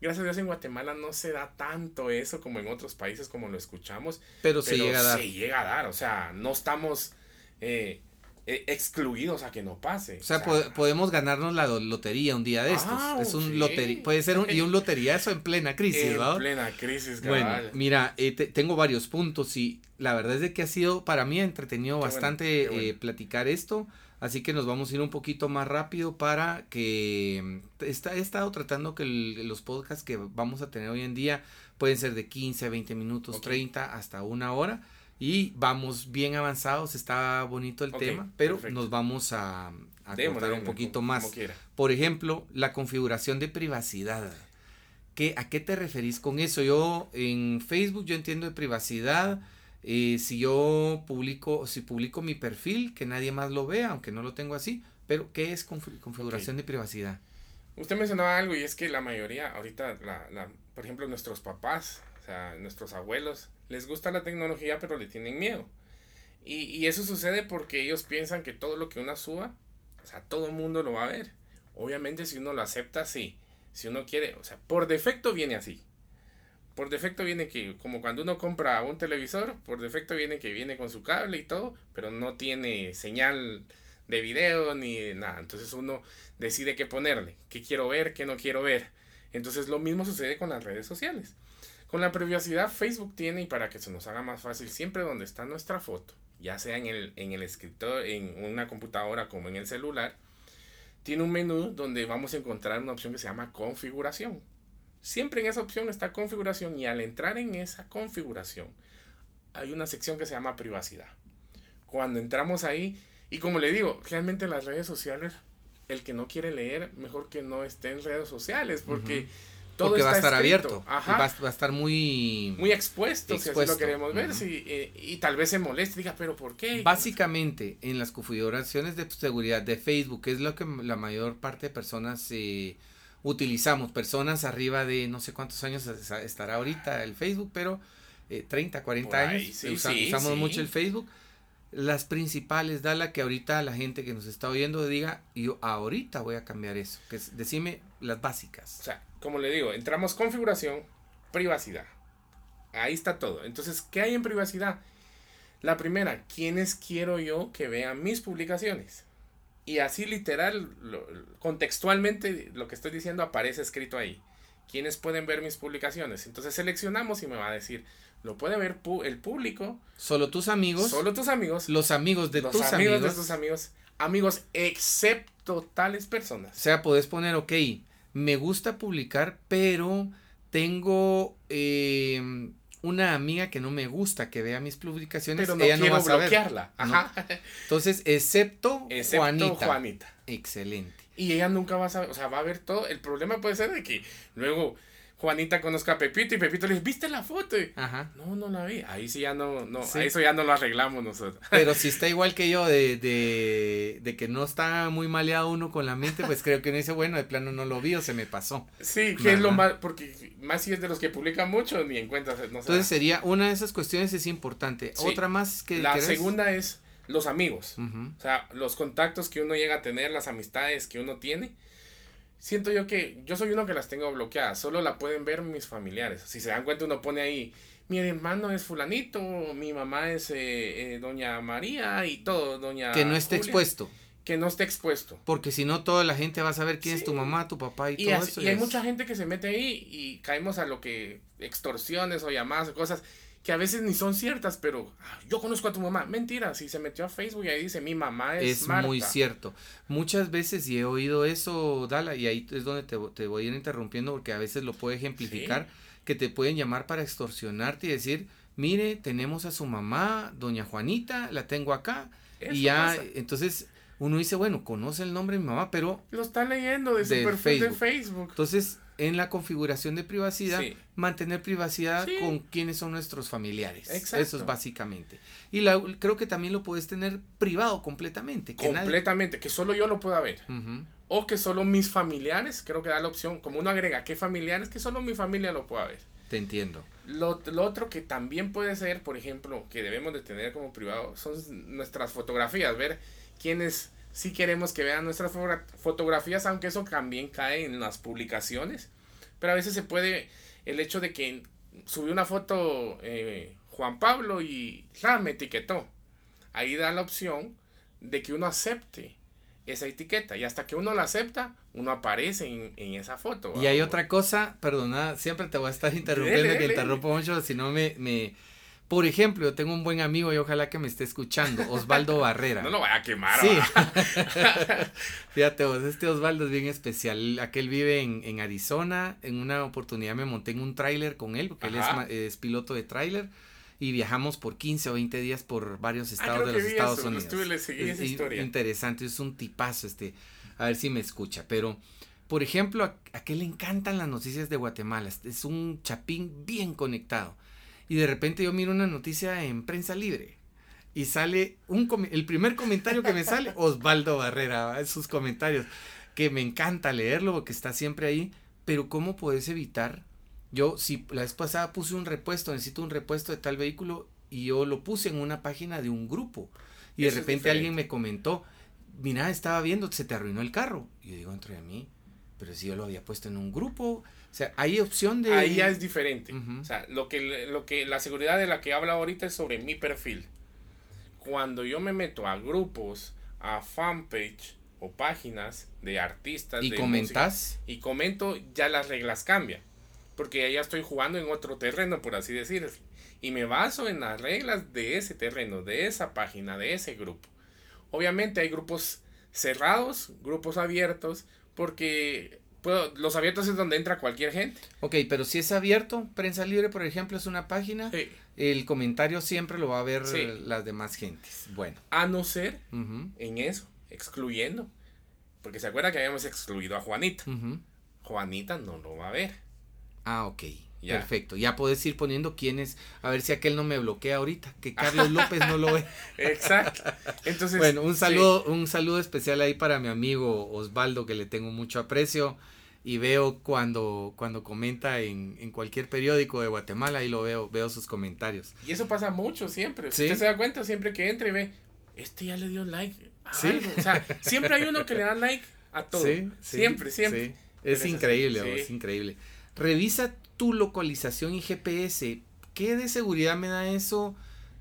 Gracias a Dios en Guatemala no se da tanto eso como en otros países como lo escuchamos. Pero, se llega a dar. Se llega a dar, o sea, no estamos eh, eh, excluidos a que no pase. O sea, podemos ganarnos la lotería un día de estos. Ah, es un lotería, puede ser un, y un loteriazo en plena crisis, En plena crisis, Bueno, mira, eh, tengo varios puntos y la verdad es de que ha sido para mí entretenido bastante platicar esto. Así que nos vamos a ir un poquito más rápido para que mm, está, he estado tratando que los podcasts que vamos a tener hoy en día pueden ser de 15, 20 minutos, 30 hasta una hora. Y vamos bien avanzados, está bonito el tema, pero nos vamos a, a un poquito más. Por ejemplo, la configuración de privacidad. ¿Qué, ¿A qué te referís con eso? Yo en Facebook yo entiendo de privacidad y si yo publico, si publico mi perfil, que nadie más lo vea, aunque no lo tengo así, pero ¿qué es configuración de privacidad? Usted mencionaba algo y es que la mayoría, ahorita, la, la, por ejemplo, nuestros papás, o sea, nuestros abuelos, les gusta la tecnología, pero le tienen miedo. Y, y eso sucede porque ellos piensan que todo lo que uno suba, o sea, todo el mundo lo va a ver. Obviamente, si uno lo acepta, sí. Si uno quiere, o sea, por defecto viene así por defecto viene que, como cuando uno compra un televisor, por defecto viene que viene con su cable y todo, pero no tiene señal de video ni nada. Entonces uno decide qué ponerle, qué quiero ver, qué no quiero ver. Entonces lo mismo sucede con las redes sociales. Con la privacidad Facebook tiene, y para que se nos haga más fácil, siempre donde está nuestra foto, ya sea en el, en el escritor, en una computadora como en el celular, tiene un menú donde vamos a encontrar una opción que se llama configuración. Siempre en esa opción está configuración y al entrar en esa configuración hay una sección que se llama privacidad. Cuando entramos ahí, y como le digo, realmente las redes sociales, el que no quiere leer, mejor que no esté en redes sociales, porque todo va a estar abierto. Va, a estar muy... Muy expuesto, si así lo queremos ver. Eh, y tal vez se moleste, diga, pero ¿por qué? Básicamente, en las configuraciones de seguridad de Facebook, que es lo que la mayor parte de personas... Eh, utilizamos personas arriba de no sé cuántos años estará ahorita el Facebook, pero 30, eh, 40 años usamos mucho el Facebook. Las principales, da la que ahorita la gente que nos está oyendo diga, yo ahorita voy a cambiar eso. Que es, decime las básicas. O sea, como le digo, entramos configuración, privacidad. Ahí está todo. Entonces, ¿qué hay en privacidad? La primera, ¿quiénes quiero yo que vean mis publicaciones? Y así literal, contextualmente, lo que estoy diciendo aparece escrito ahí. ¿Quiénes pueden ver mis publicaciones? Entonces seleccionamos y me va a decir, lo puede ver el público. Solo tus amigos. Solo tus amigos. Los amigos de los tus amigos. amigos. de tus amigos. Amigos excepto tales personas. O sea, puedes poner, ok, me gusta publicar, pero tengo eh, una amiga que no me gusta que vea mis publicaciones, pero no ella quiero no va a bloquearla. Ajá. Entonces, excepto, excepto Juanita. Juanita. Excelente. Y ella nunca va a saber, o sea, va a ver todo. El problema puede ser de que luego Juanita conozca a Pepito y Pepito le dice, ¿viste la foto? Ajá. No, no la vi. Ahí sí ya no, no, Sí. a eso ya no lo arreglamos nosotros. Pero si está igual que yo de, de, de que no está muy maleado uno con la mente, pues creo que uno dice, bueno, de plano no lo vi o se me pasó. Sí, que es lo más, porque más si es de los que publican mucho, ni encuentras, no. Entonces sería, una de esas cuestiones es importante. Sí. Otra más que... la querés? segunda es los amigos. Ujú. O sea, los contactos que uno llega a tener, las amistades que uno tiene. Siento yo que yo soy uno que las tengo bloqueadas, solo la pueden ver mis familiares. Si se dan cuenta, uno pone ahí, mi hermano es fulanito, mi mamá es eh, eh, doña María y todo, doña... Que no esté Julia. expuesto. Que no esté expuesto. Porque si no, toda la gente va a saber quién es tu mamá, tu papá y, Y, todo así- eso. y hay es- mucha gente que se mete ahí y caemos a lo que extorsiones o llamadas o cosas que a veces ni son ciertas, pero "Ah, yo conozco a tu mamá. Mentira, si se metió a Facebook y ahí dice mi mamá es, Es Marta". muy cierto. Muchas veces, y he oído eso, Dala, y ahí es donde te, te voy a ir interrumpiendo porque a veces lo puedo ejemplificar, que te pueden llamar para extorsionarte y decir, mire, tenemos a su mamá, doña Juanita, la tengo acá, Eso y ya, pasa. entonces uno dice, bueno, conoce el nombre de mi mamá, pero Lo está leyendo de su perfil de Facebook. Facebook. entonces en la configuración de privacidad, Sí. mantener privacidad Sí. con quienes son nuestros familiares. Exacto. Eso es básicamente. Y la, creo que también lo puedes tener privado completamente. Que nadie- Completamente, que solo yo lo pueda ver. O que solo mis familiares, creo que da la opción, como uno agrega, ¿qué familiares? Que solo mi familia lo pueda ver. Te entiendo. Lo, lo otro que también puede ser, por ejemplo, que debemos de tener como privado, son nuestras fotografías, ver quiénes sí queremos que vean nuestras fotografías, aunque eso también cae en las publicaciones. Pero a veces se puede, el hecho de que subí una foto eh, Juan Pablo y me etiquetó. Ahí da la opción de que uno acepte esa etiqueta y hasta que uno la acepta, uno aparece en, en esa foto. Y hay otra cosa, perdona, siempre te voy a estar interrumpiendo, Dele, que dele. interrumpo mucho, si no me, me... Por ejemplo, yo tengo un buen amigo y ojalá que me esté escuchando, Osvaldo Barrera. No lo vaya a quemar. Sí. Fíjate vos, este Osvaldo es bien especial. Aquel vive en, en Arizona. En una oportunidad me monté en un tráiler con él, porque él es, piloto de tráiler. Y viajamos por 15 o 20 días por varios Ah, estados de los Estados eso, Unidos. estuve- le seguí Es esa historia. Interesante, es un tipazo este. A ver si me escucha. Pero, por ejemplo, a, a que le encantan las noticias de Guatemala. Es un chapín bien conectado. Y de repente yo miro una noticia en prensa libre. Y sale un el primer comentario que me sale, Osvaldo Barrera, sus comentarios, que me encanta leerlo porque está siempre ahí, pero ¿cómo puedes evitar? Yo, si la vez pasada puse un repuesto, necesito un repuesto de tal vehículo, y yo lo puse en una página de un grupo, y de Eso repente alguien me comentó, mira, estaba viendo, se te arruinó el carro. Y yo digo, entre a mí, pero si yo lo había puesto en un grupo, o sea, hay opción de... Ahí ya es diferente. O sea, lo que, lo que la seguridad de la que habla ahorita es sobre mi perfil. Cuando yo me meto a grupos, a fanpage o páginas de artistas y de comentas, música, y comento, ya las reglas cambian. Porque ya estoy jugando en otro terreno, por así decirlo. Y me baso en las reglas de ese terreno, de esa página, de ese grupo. Obviamente hay grupos cerrados, grupos abiertos, porque puedo- los abiertos es donde entra cualquier gente. ok, pero si es abierto, prensa libre, por ejemplo, es una página, Sí. el comentario siempre lo va a ver Sí. las demás gentes. Bueno. A no ser en eso, excluyendo. Porque se acuerda que habíamos excluido a Juanita. Juanita no lo va a ver. Ah, ok. Ya. Perfecto. Ya puedes ir poniendo quiénes. A ver si aquel no me bloquea ahorita. Que Carlos López no lo ve. Exacto. Entonces. Bueno, un sí. saludo, un saludo especial ahí para mi amigo Osvaldo, que le tengo mucho aprecio. Y veo cuando, cuando comenta en, en cualquier periódico de Guatemala, ahí lo veo, veo sus comentarios. Y eso pasa mucho siempre. Sí. Usted se da cuenta siempre que entra y ve, este ya le dio like. a Sí. algo". O sea, siempre hay uno que le da like a todo. Sí, sí, siempre, siempre. Pero Es es increíble, es increíble. Revisa tu localización y GPS ¿qué de seguridad me da eso?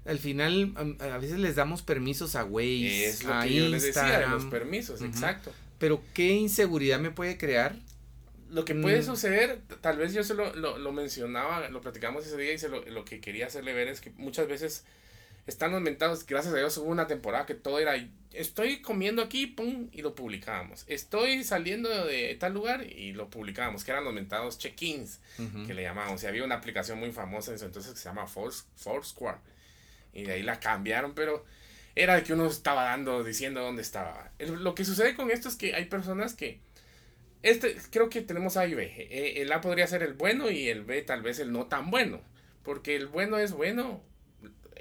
Al final, a veces les damos permisos a Waze, Es lo a que yo les decía, Instagram. los permisos, exacto. Pero ¿qué inseguridad me puede crear? Lo que puede Mm. suceder, tal vez yo se lo, lo, lo mencionaba, lo platicamos ese día y se lo, lo que quería hacerle ver es que muchas veces están los mentados, gracias a Dios hubo una temporada que todo era, estoy comiendo aquí, pum, y lo publicábamos. Estoy saliendo de tal lugar y lo publicábamos, que eran los mentados check-ins, que le llamábamos. Y había una aplicación muy famosa en ese entonces que se llama Force, Foursquare. Y de ahí la cambiaron, pero era de que uno estaba dando, diciendo dónde estaba. Lo que sucede con esto es que hay personas que este, creo que tenemos A y B. Eh, El A podría ser el bueno y el B tal vez el no tan bueno. Porque el bueno es bueno.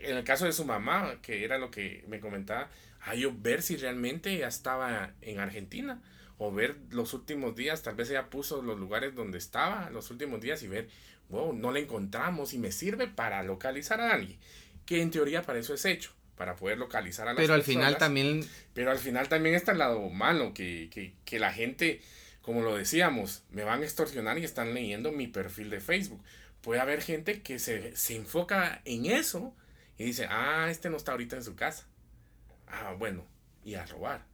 En el caso de su mamá, que era lo que me comentaba, a yo ver si realmente ya estaba en Argentina. O ver los últimos días, tal vez ella puso los lugares donde estaba los últimos días y ver, wow, no la encontramos y me sirve para localizar a alguien. Que en teoría para eso es hecho, para poder localizar a las Pero al final personas. también Pero al final también está el lado malo, que, que, que la gente, como lo decíamos, me van a extorsionar y están leyendo mi perfil de Facebook. Puede haber gente que se, se enfoca en eso y dice, ah, este no está ahorita en su casa. Ah, bueno, y a robar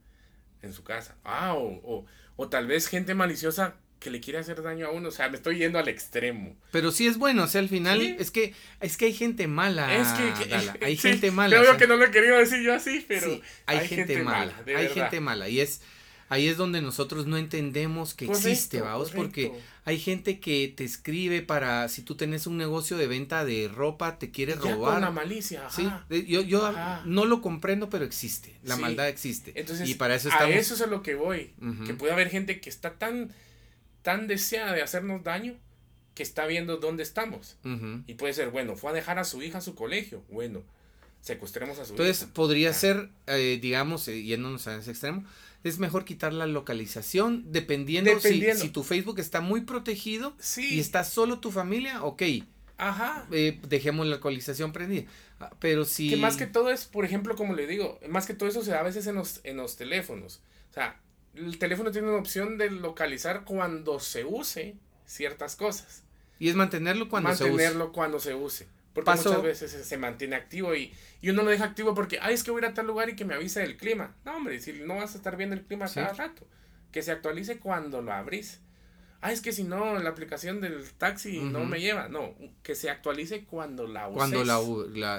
en su casa. Ah, o, o, o tal vez gente maliciosa que le quiere hacer daño a uno. O sea, me estoy yendo al extremo. Pero sí es bueno, o sea, al final Sí. es que es que hay gente mala. es que, hay sí, gente mala. Creo o sea, que no lo he querido decir yo así, pero sí, hay, gente, mala, hay verdad. gente mala y es ahí es donde nosotros no entendemos que Correcto, existe, vamos, porque. Hay gente que te escribe para si tú tenés un negocio de venta de ropa, te quiere Ya con la robar. malicia, Sí, ajá. de- yo, yo Ajá. no lo comprendo, pero existe. La Sí. maldad existe. Entonces, y para eso a estamos. eso es a lo que voy. Que puede haber gente que está tan, tan deseada de hacernos daño que está viendo dónde estamos. Y puede ser, bueno, fue a dejar a su hija a su colegio. Bueno, secuestremos a su Entonces, hija. podría Ah. ser, eh, digamos, eh, yéndonos a ese extremo, es mejor quitar la localización dependiendo, si- Dependiendo. Si, tu Facebook está muy protegido Sí. y está solo tu familia, ok, Ajá. eh, dejemos la localización prendida. Ah, Pero si... Que más que todo es, por ejemplo, como le digo, más que todo eso se da a veces en los, en los teléfonos. O sea, el teléfono tiene una opción de localizar cuando se use ciertas cosas. Y es mantenerlo cuando se use. mantenerlo cuando se use. Porque Paso- muchas veces se, mantiene activo y, y uno lo deja activo porque, ay, es que voy a ir a tal lugar y que me avise del clima. No, hombre, si no vas a estar viendo el clima Sí. cada rato, que se actualice cuando lo abrís. Ay, es que si no, la aplicación del taxi no me lleva. No, que se actualice cuando la uses. Cuando la,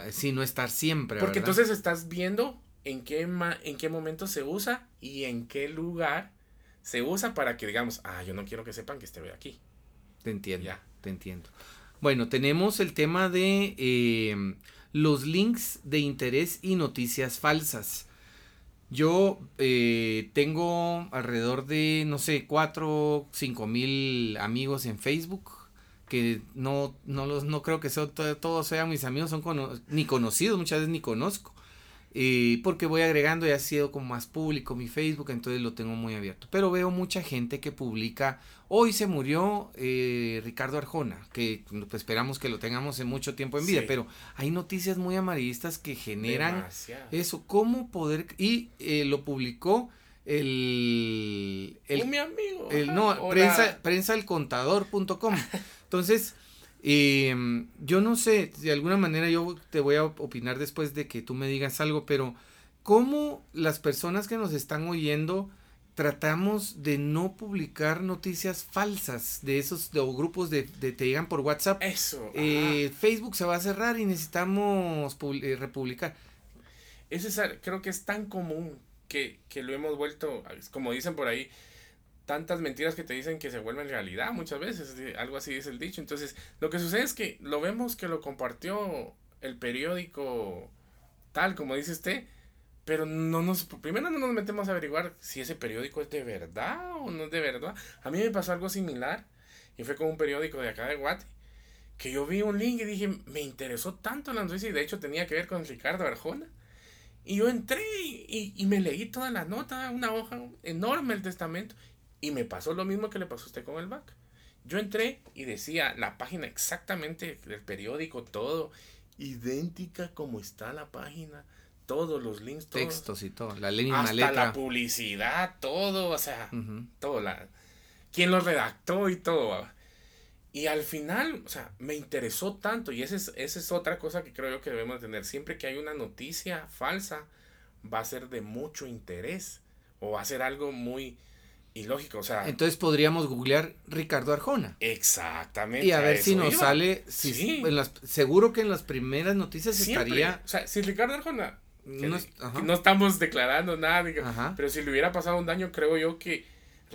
la... Sí, no estar siempre, Porque ¿verdad? entonces estás viendo en qué, ma- en qué momento se usa y en qué lugar se usa para que digamos, ah, yo no quiero que sepan que estoy aquí. Te entiendo, Ya. te entiendo. Bueno, tenemos el tema de eh, los links de interés y noticias falsas. Yo eh, tengo alrededor de, no sé, cuatro, cinco mil amigos en Facebook que no, no los, no creo que son, to- todos sean mis amigos, son cono- ni conocidos, muchas veces ni conozco. Eh, porque voy agregando y ha sido como más público mi Facebook, entonces lo tengo muy abierto. Pero veo mucha gente que publica, hoy se murió eh, Ricardo Arjona, que pues, esperamos que lo tengamos en mucho tiempo en vida, Sí. pero hay noticias muy amarillistas que generan Demasiado. eso, cómo poder, y eh, lo publicó el, el mi amigo. el- no, prensa. Entonces, eh, yo no sé, de alguna manera yo te voy a opinar después de que tú me digas algo, pero ¿cómo las personas que nos están oyendo tratamos de no publicar noticias falsas de esos de, o grupos de, de te llegan por WhatsApp? Eso. Eh, Facebook se va a cerrar y necesitamos eh, republicar. Ese es, creo que es tan común que, que lo hemos vuelto, como dicen por ahí, tantas mentiras que te dicen que se vuelven realidad muchas veces, algo así es el dicho. Entonces, lo que sucede es que lo vemos que lo compartió el periódico tal como dice usted, pero no nos, primero no nos metemos a averiguar si ese periódico es de verdad o no es de verdad. A mí me pasó algo similar y fue con un periódico de acá de Guate que yo vi un link y dije, me interesó tanto la noticia y de hecho tenía que ver con Ricardo Arjona. Y yo entré y, y- y me leí toda la nota, una hoja enorme el testamento. Y me pasó lo mismo que le pasó a usted con el back. Yo entré y decía la página exactamente del periódico, todo, idéntica como está la página, todos los links, todo. Textos y todo, la hasta letra. la publicidad, todo, o sea, todo, la, quién lo redactó y todo. Y al final, o sea, me interesó tanto y esa es, esa es otra cosa que creo yo que debemos tener. Siempre que hay una noticia falsa, va a ser de mucho interés o va a ser algo muy ilógico. O sea, Entonces podríamos googlear Ricardo Arjona. exactamente. Y a ver si nos iba. sale, si Sí. en las, seguro que en las primeras noticias Siempre. estaría... O sea, si Ricardo Arjona, que- No que estamos declarando nada, Ajá. pero si le hubiera pasado un daño, creo yo que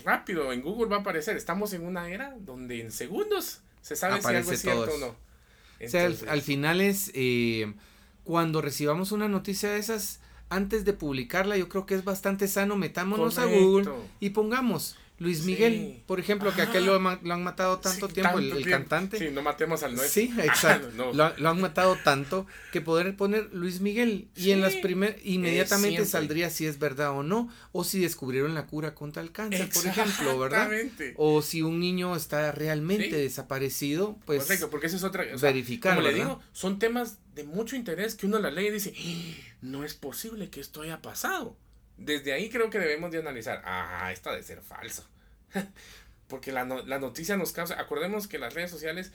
rápido en Google va a aparecer. Estamos en una era donde en segundos se sabe si algo Aparece es cierto o no. O sea, al, final es eh, cuando recibamos una noticia de esas, antes de publicarla, yo creo que es bastante sano, metámonos a. Google y pongamos Luis Miguel, Sí. por ejemplo, que aquel lo, lo han matado tanto sí, tiempo, el, tanto el tiempo. cantante. Sí, no matemos al nuestro. Sí, exacto. no. Lo, lo han matado tanto que poder poner Luis Miguel y en las primeras inmediatamente saldría si es verdad o no o si descubrieron la cura contra el cáncer, por ejemplo, ¿verdad? Exactamente. O si un niño está realmente desaparecido, pues Correcto, porque eso es otra. o sea, verificar, Como le ¿verdad? digo, son temas de mucho interés que uno la lee y dice, "Ah, no es posible que esto haya pasado. Desde ahí creo que debemos de analizar, ah, esta debe ser falso. Porque la, no- la noticia nos causa, acordemos que las redes sociales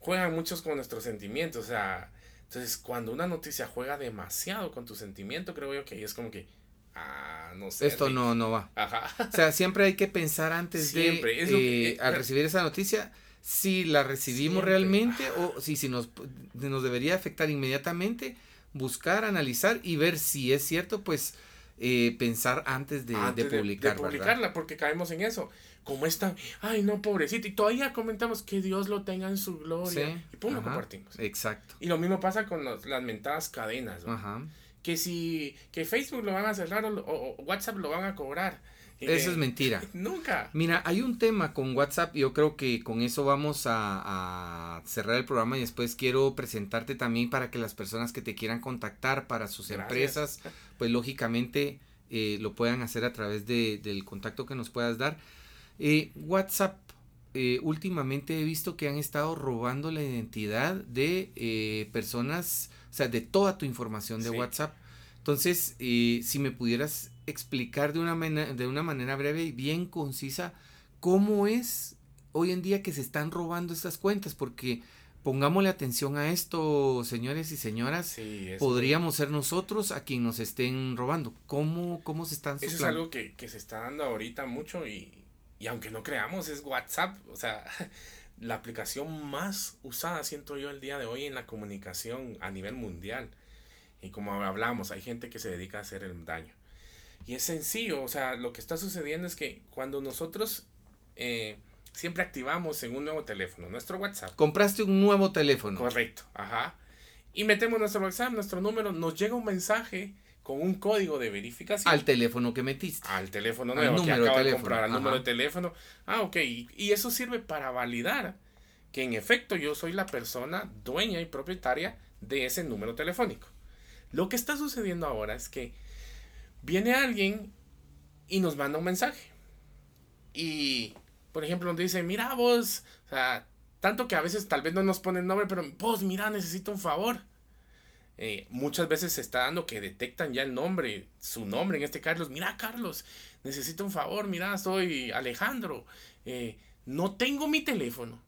juegan muchos con nuestros sentimientos, o sea, entonces cuando una noticia juega demasiado con tu sentimiento, creo yo que ahí es como que, ah, no sé. esto Rick". no no va. Ajá. O sea, siempre hay que pensar antes Siempre, de es lo eh, que- eh, al recibir esa noticia si la recibimos Siempre. realmente o si, si nos, nos debería afectar inmediatamente, buscar, analizar y ver si es cierto, pues eh, pensar antes de, antes de publicar, de ¿verdad? publicarla, porque caemos en eso. Como está, ay no, pobrecito, y todavía comentamos que Dios lo tenga en su gloria. Sí, y pum, lo compartimos. Exacto. Y lo mismo pasa con los- las mentadas cadenas. Ajá. Que si, que Facebook lo van a cerrar o, o- o WhatsApp lo van a cobrar. Eso es mentira. Nunca. Mira, hay un tema con WhatsApp, yo creo que con eso vamos a, a cerrar el programa y después quiero presentarte también para que las personas que te quieran contactar para sus Gracias. empresas, pues lógicamente eh, lo puedan hacer a través de, del contacto que nos puedas dar. Eh, WhatsApp, eh, últimamente he visto que han estado robando la identidad de personas, o sea, de toda tu información de Sí. WhatsApp. Entonces, si me pudieras explicar de una, de una manera breve y bien concisa cómo es hoy en día que se están robando estas cuentas, porque pongámosle atención a esto, señores y señoras, Sí, podríamos ser nosotros a quien nos estén robando. ¿Cómo, cómo se están eso es algo que, que se está dando ahorita mucho y, y aunque no creamos, es WhatsApp. O sea, la aplicación más usada, siento yo, el día de hoy en la comunicación a nivel mundial. Y como hablamos, hay gente que se dedica a hacer el daño. Y es sencillo, o sea, lo que está sucediendo es que cuando nosotros eh, siempre activamos en un nuevo teléfono nuestro WhatsApp, Compraste un nuevo teléfono. correcto, ajá, y metemos nuestro WhatsApp, nuestro número, nos llega un mensaje con un código de verificación Al teléfono que metiste. al teléfono Al nuevo que número de teléfono, comprar, al número de teléfono. Ah, ok. Y eso sirve para validar que en efecto yo soy la persona dueña y propietaria de ese número telefónico. Lo que está sucediendo ahora es que viene alguien y nos manda un mensaje. Y, por ejemplo, nos dice, mira vos, o sea, tanto que a veces tal vez no nos ponen nombre, pero vos, mira, necesito un favor. Eh, muchas veces se está dando que detectan ya el nombre, su nombre, en este Carlos, mira Carlos, necesito un favor, mira, soy Alejandro, eh, no tengo mi teléfono,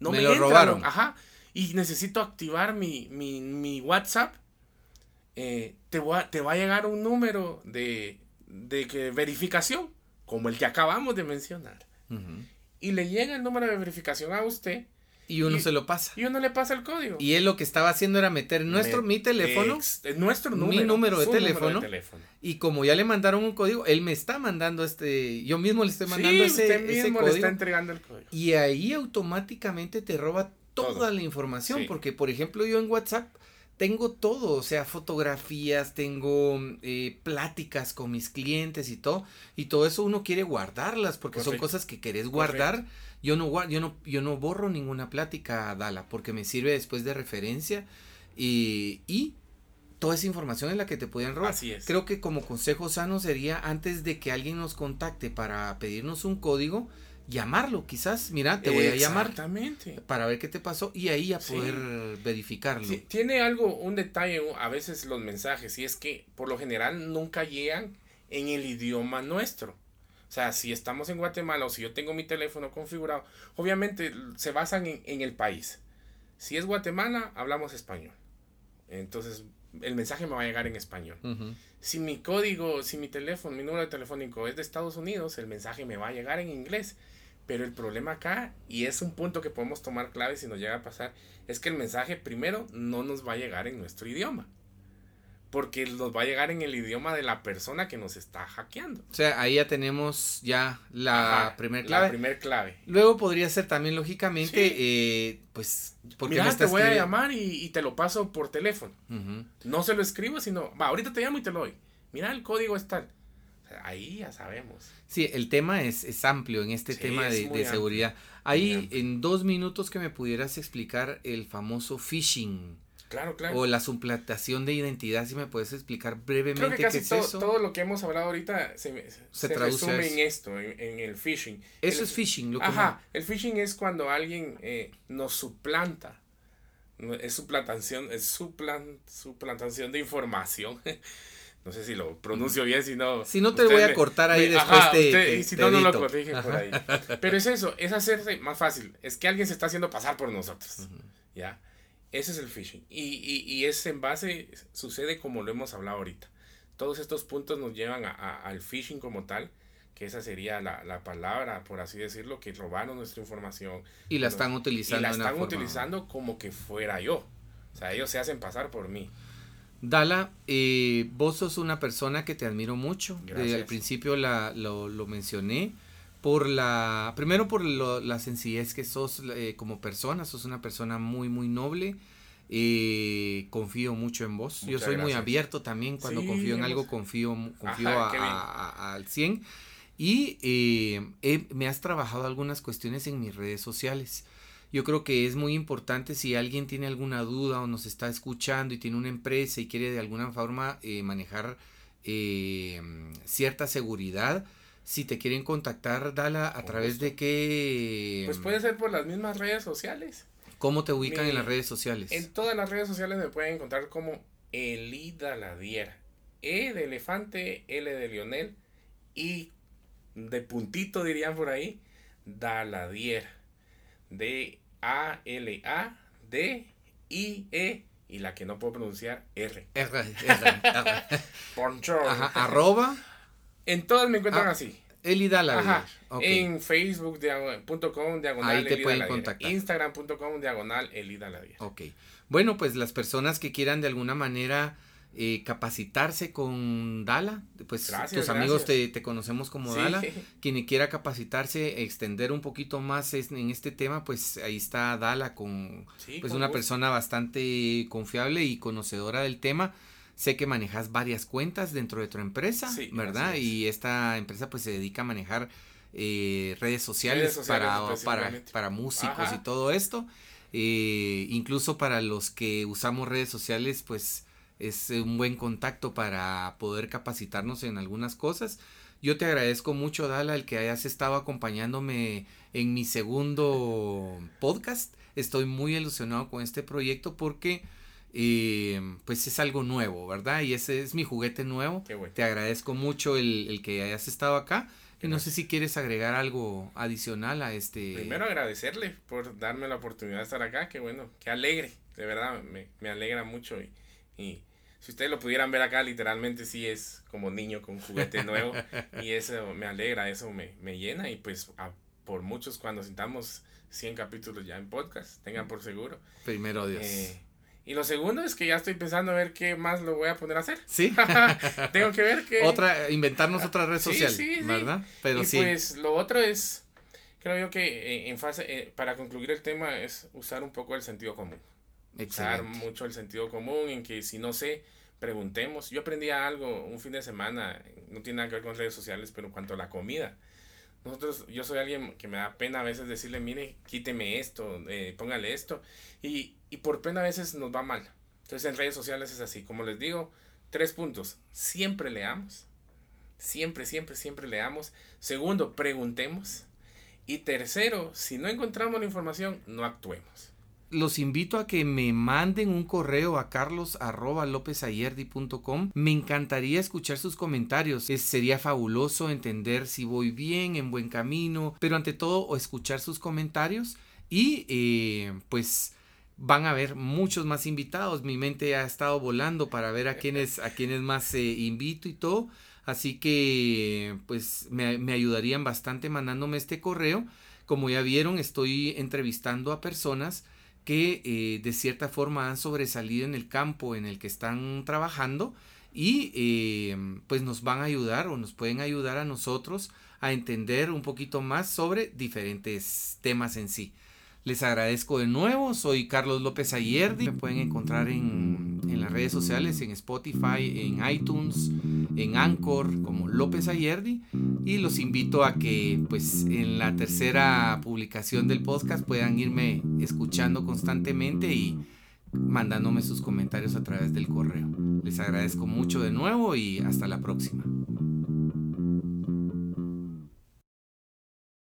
no Me me, lo entra, robaron. no- ajá, y necesito activar mi, mi, mi WhatsApp, eh, te, voy a- te va a llegar un número de, de que verificación, como el que acabamos de mencionar, y le llega el número de verificación a usted, Y uno Y- se lo pasa. y uno le pasa el código. Y él lo que estaba haciendo era meter nuestro, Me- mi teléfono. Ex- eh, nuestro mi número, número de teléfono. Y como ya le mandaron un código, él me está mandando este, yo mismo le estoy mandando sí, ese, usted ese mismo le código. está entregando el código. Y ahí automáticamente te roba toda Todo. la información. Sí. Porque, por ejemplo, yo en WhatsApp tengo todo, o sea, fotografías, tengo eh, pláticas con mis clientes y todo. Y todo eso uno quiere guardarlas porque son cosas que querés guardar. Yo no, yo, no, yo no borro ninguna plática, Dala, porque me sirve después de referencia. Y, y toda esa información es la que te pueden robar. Así es. Creo que como consejo sano sería antes de que alguien nos contacte para pedirnos un código, llamarlo quizás, mira, te voy a llamar Exactamente. para ver qué te pasó y ahí a Sí. poder verificarlo. Sí, tiene algo, un detalle a veces los mensajes, y es que por lo general nunca llegan en el idioma nuestro. O sea, si estamos en Guatemala o si yo tengo mi teléfono configurado, obviamente se basan en, el país. Si es Guatemala, hablamos español. Entonces, el mensaje me va a llegar en español. Si mi código, si mi teléfono, mi número telefónico es de Estados Unidos, el mensaje me va a llegar en inglés. Pero el problema acá, y es un punto que podemos tomar clave si nos llega a pasar, es que el mensaje primero no nos va a llegar en nuestro idioma porque nos va a llegar en el idioma de la persona que nos está hackeando. O sea, ahí ya tenemos ya la primera clave. La primer clave. Luego podría ser también, lógicamente, eh, pues... Porque Mira, te voy a llamar y, te lo paso por teléfono. No se lo escribo, sino, va, ahorita te llamo y te lo doy. Mira, el código es tal. Ahí ya sabemos. Sí, el tema es, es amplio en este tema de, de seguridad. Ahí, en dos minutos que me pudieras explicar el famoso phishing. Claro, claro. O la suplantación de identidad, si me puedes explicar brevemente qué es eso. Todo lo que hemos hablado ahorita se, se, resume en esto, en, el phishing. Eso es phishing, lo que Ajá, el phishing es cuando alguien eh, nos suplanta. Es suplantación, es suplan, suplantación de información. no sé si lo pronuncio bien, si no. Si no te voy a cortar ahí después. y si no, no lo corrigen por ahí. Pero es eso, es hacerse más fácil. Es que alguien se está haciendo pasar por nosotros. ¿Ya? Ese es el phishing. Y, y, y es en base, sucede como lo hemos hablado ahorita. Todos estos puntos nos llevan a, al phishing como tal, que esa sería la, la, palabra, por así decirlo, que robaron nuestra información. Y la están utilizando. Y la están utilizando como que fuera yo. O sea, ellos se hacen pasar por mí. Dala, eh, vos sos una persona que te admiro mucho. Desde al principio la, lo, lo mencioné por la, primero por la sencillez que sos eh, como persona, sos una persona muy, muy noble. Eh, confío mucho en vos. Yo soy muy abierto también. Cuando confío en algo, confío, confío al 100. Y eh, me has trabajado algunas cuestiones en mis redes sociales. Yo creo que es muy importante si alguien tiene alguna duda o nos está escuchando y tiene una empresa y quiere de alguna forma manejar cierta seguridad si te quieren contactar, Dala, ¿a través de qué? Pues puede ser por las mismas redes sociales. ¿Cómo te ubican en las redes sociales? En todas las redes sociales me pueden encontrar como Elida Ladiera. E de elefante, L de Lionel y de puntito dirían por ahí, Daladiera. D A L A D I E y la que no puedo pronunciar R. R, R, R. Ajá, arroba. En todas me encuentran ah, así. Elida Ajá. En facebook.com diagonal. Ahí te pueden contactar. Instagram.com diagonal Elida Ok. Bueno, pues las personas que quieran de alguna manera eh, capacitarse con Dala, pues tus amigos te, te, conocemos como Dala. Quien quiera capacitarse, extender un poquito más en este tema, pues ahí está Dala con pues una persona bastante confiable y conocedora del tema. Sé que manejas varias cuentas dentro de tu empresa, ¿verdad? Y esta empresa pues se dedica a manejar eh, redes, sociales para, para, músicos y todo esto. Eh, incluso para los que usamos redes sociales, pues es un buen contacto para poder capacitarnos en algunas cosas. Yo te agradezco mucho, Dala, el que hayas estado acompañándome en mi segundo podcast. Estoy muy ilusionado con este proyecto porque y pues es algo nuevo, ¿verdad? Y ese es mi juguete nuevo. Te agradezco mucho el, que hayas estado acá. Y no sé si quieres agregar algo adicional a este. Primero agradecerle por darme la oportunidad de estar acá. Qué bueno, qué alegre. De verdad, me, alegra mucho. Y, y, si ustedes lo pudieran ver acá, literalmente sí es como niño con juguete nuevo. y eso me alegra, eso me, me llena. Y pues por muchos cuando sintamos 100 capítulos ya en podcast, tengan por seguro. Primero Dios. Eh, y lo segundo es que ya estoy pensando a ver qué más lo voy a poner a hacer. Sí. Tengo que ver que... Otra, inventarnos otra red social, ¿verdad? Pero y pues lo otro es, creo yo que eh, en fase, eh, para concluir el tema es usar un poco el sentido común. Usar mucho el sentido común en que si no sé, preguntemos. Yo aprendí algo un fin de semana, no tiene nada que ver con redes sociales, pero en cuanto a la comida. Nosotros, yo soy alguien que me da pena a veces decirle, mire, quíteme esto, eh, póngale esto. Y, y por pena a veces nos va mal. Entonces en redes sociales es así. Como les digo, tres puntos. Siempre leamos. Siempre, siempre, siempre leamos. Segundo, preguntemos. Y tercero, si no encontramos la información, no actuemos. Los invito a que me manden un correo a carlos Me encantaría escuchar sus comentarios. sería fabuloso entender si voy bien, en buen camino, pero ante todo escuchar sus comentarios y eh, pues van a haber muchos más invitados. Mi mente ha estado volando para ver a quienes, a quienes más eh, invito y todo. Así que pues me, me ayudarían bastante mandándome este correo. Como ya vieron, estoy entrevistando a personas que eh, de cierta forma han sobresalido en el campo en el que están trabajando y eh, pues nos van a ayudar o nos pueden ayudar a nosotros a entender un poquito más sobre diferentes temas en sí. Les agradezco de nuevo, soy Carlos López Ayerdi, me pueden encontrar en, las redes sociales, en Spotify, en iTunes, en Anchor como López Ayerdi y los invito a que pues en la tercera publicación del podcast puedan irme escuchando constantemente y mandándome sus comentarios a través del correo. Les agradezco mucho de nuevo y hasta la próxima.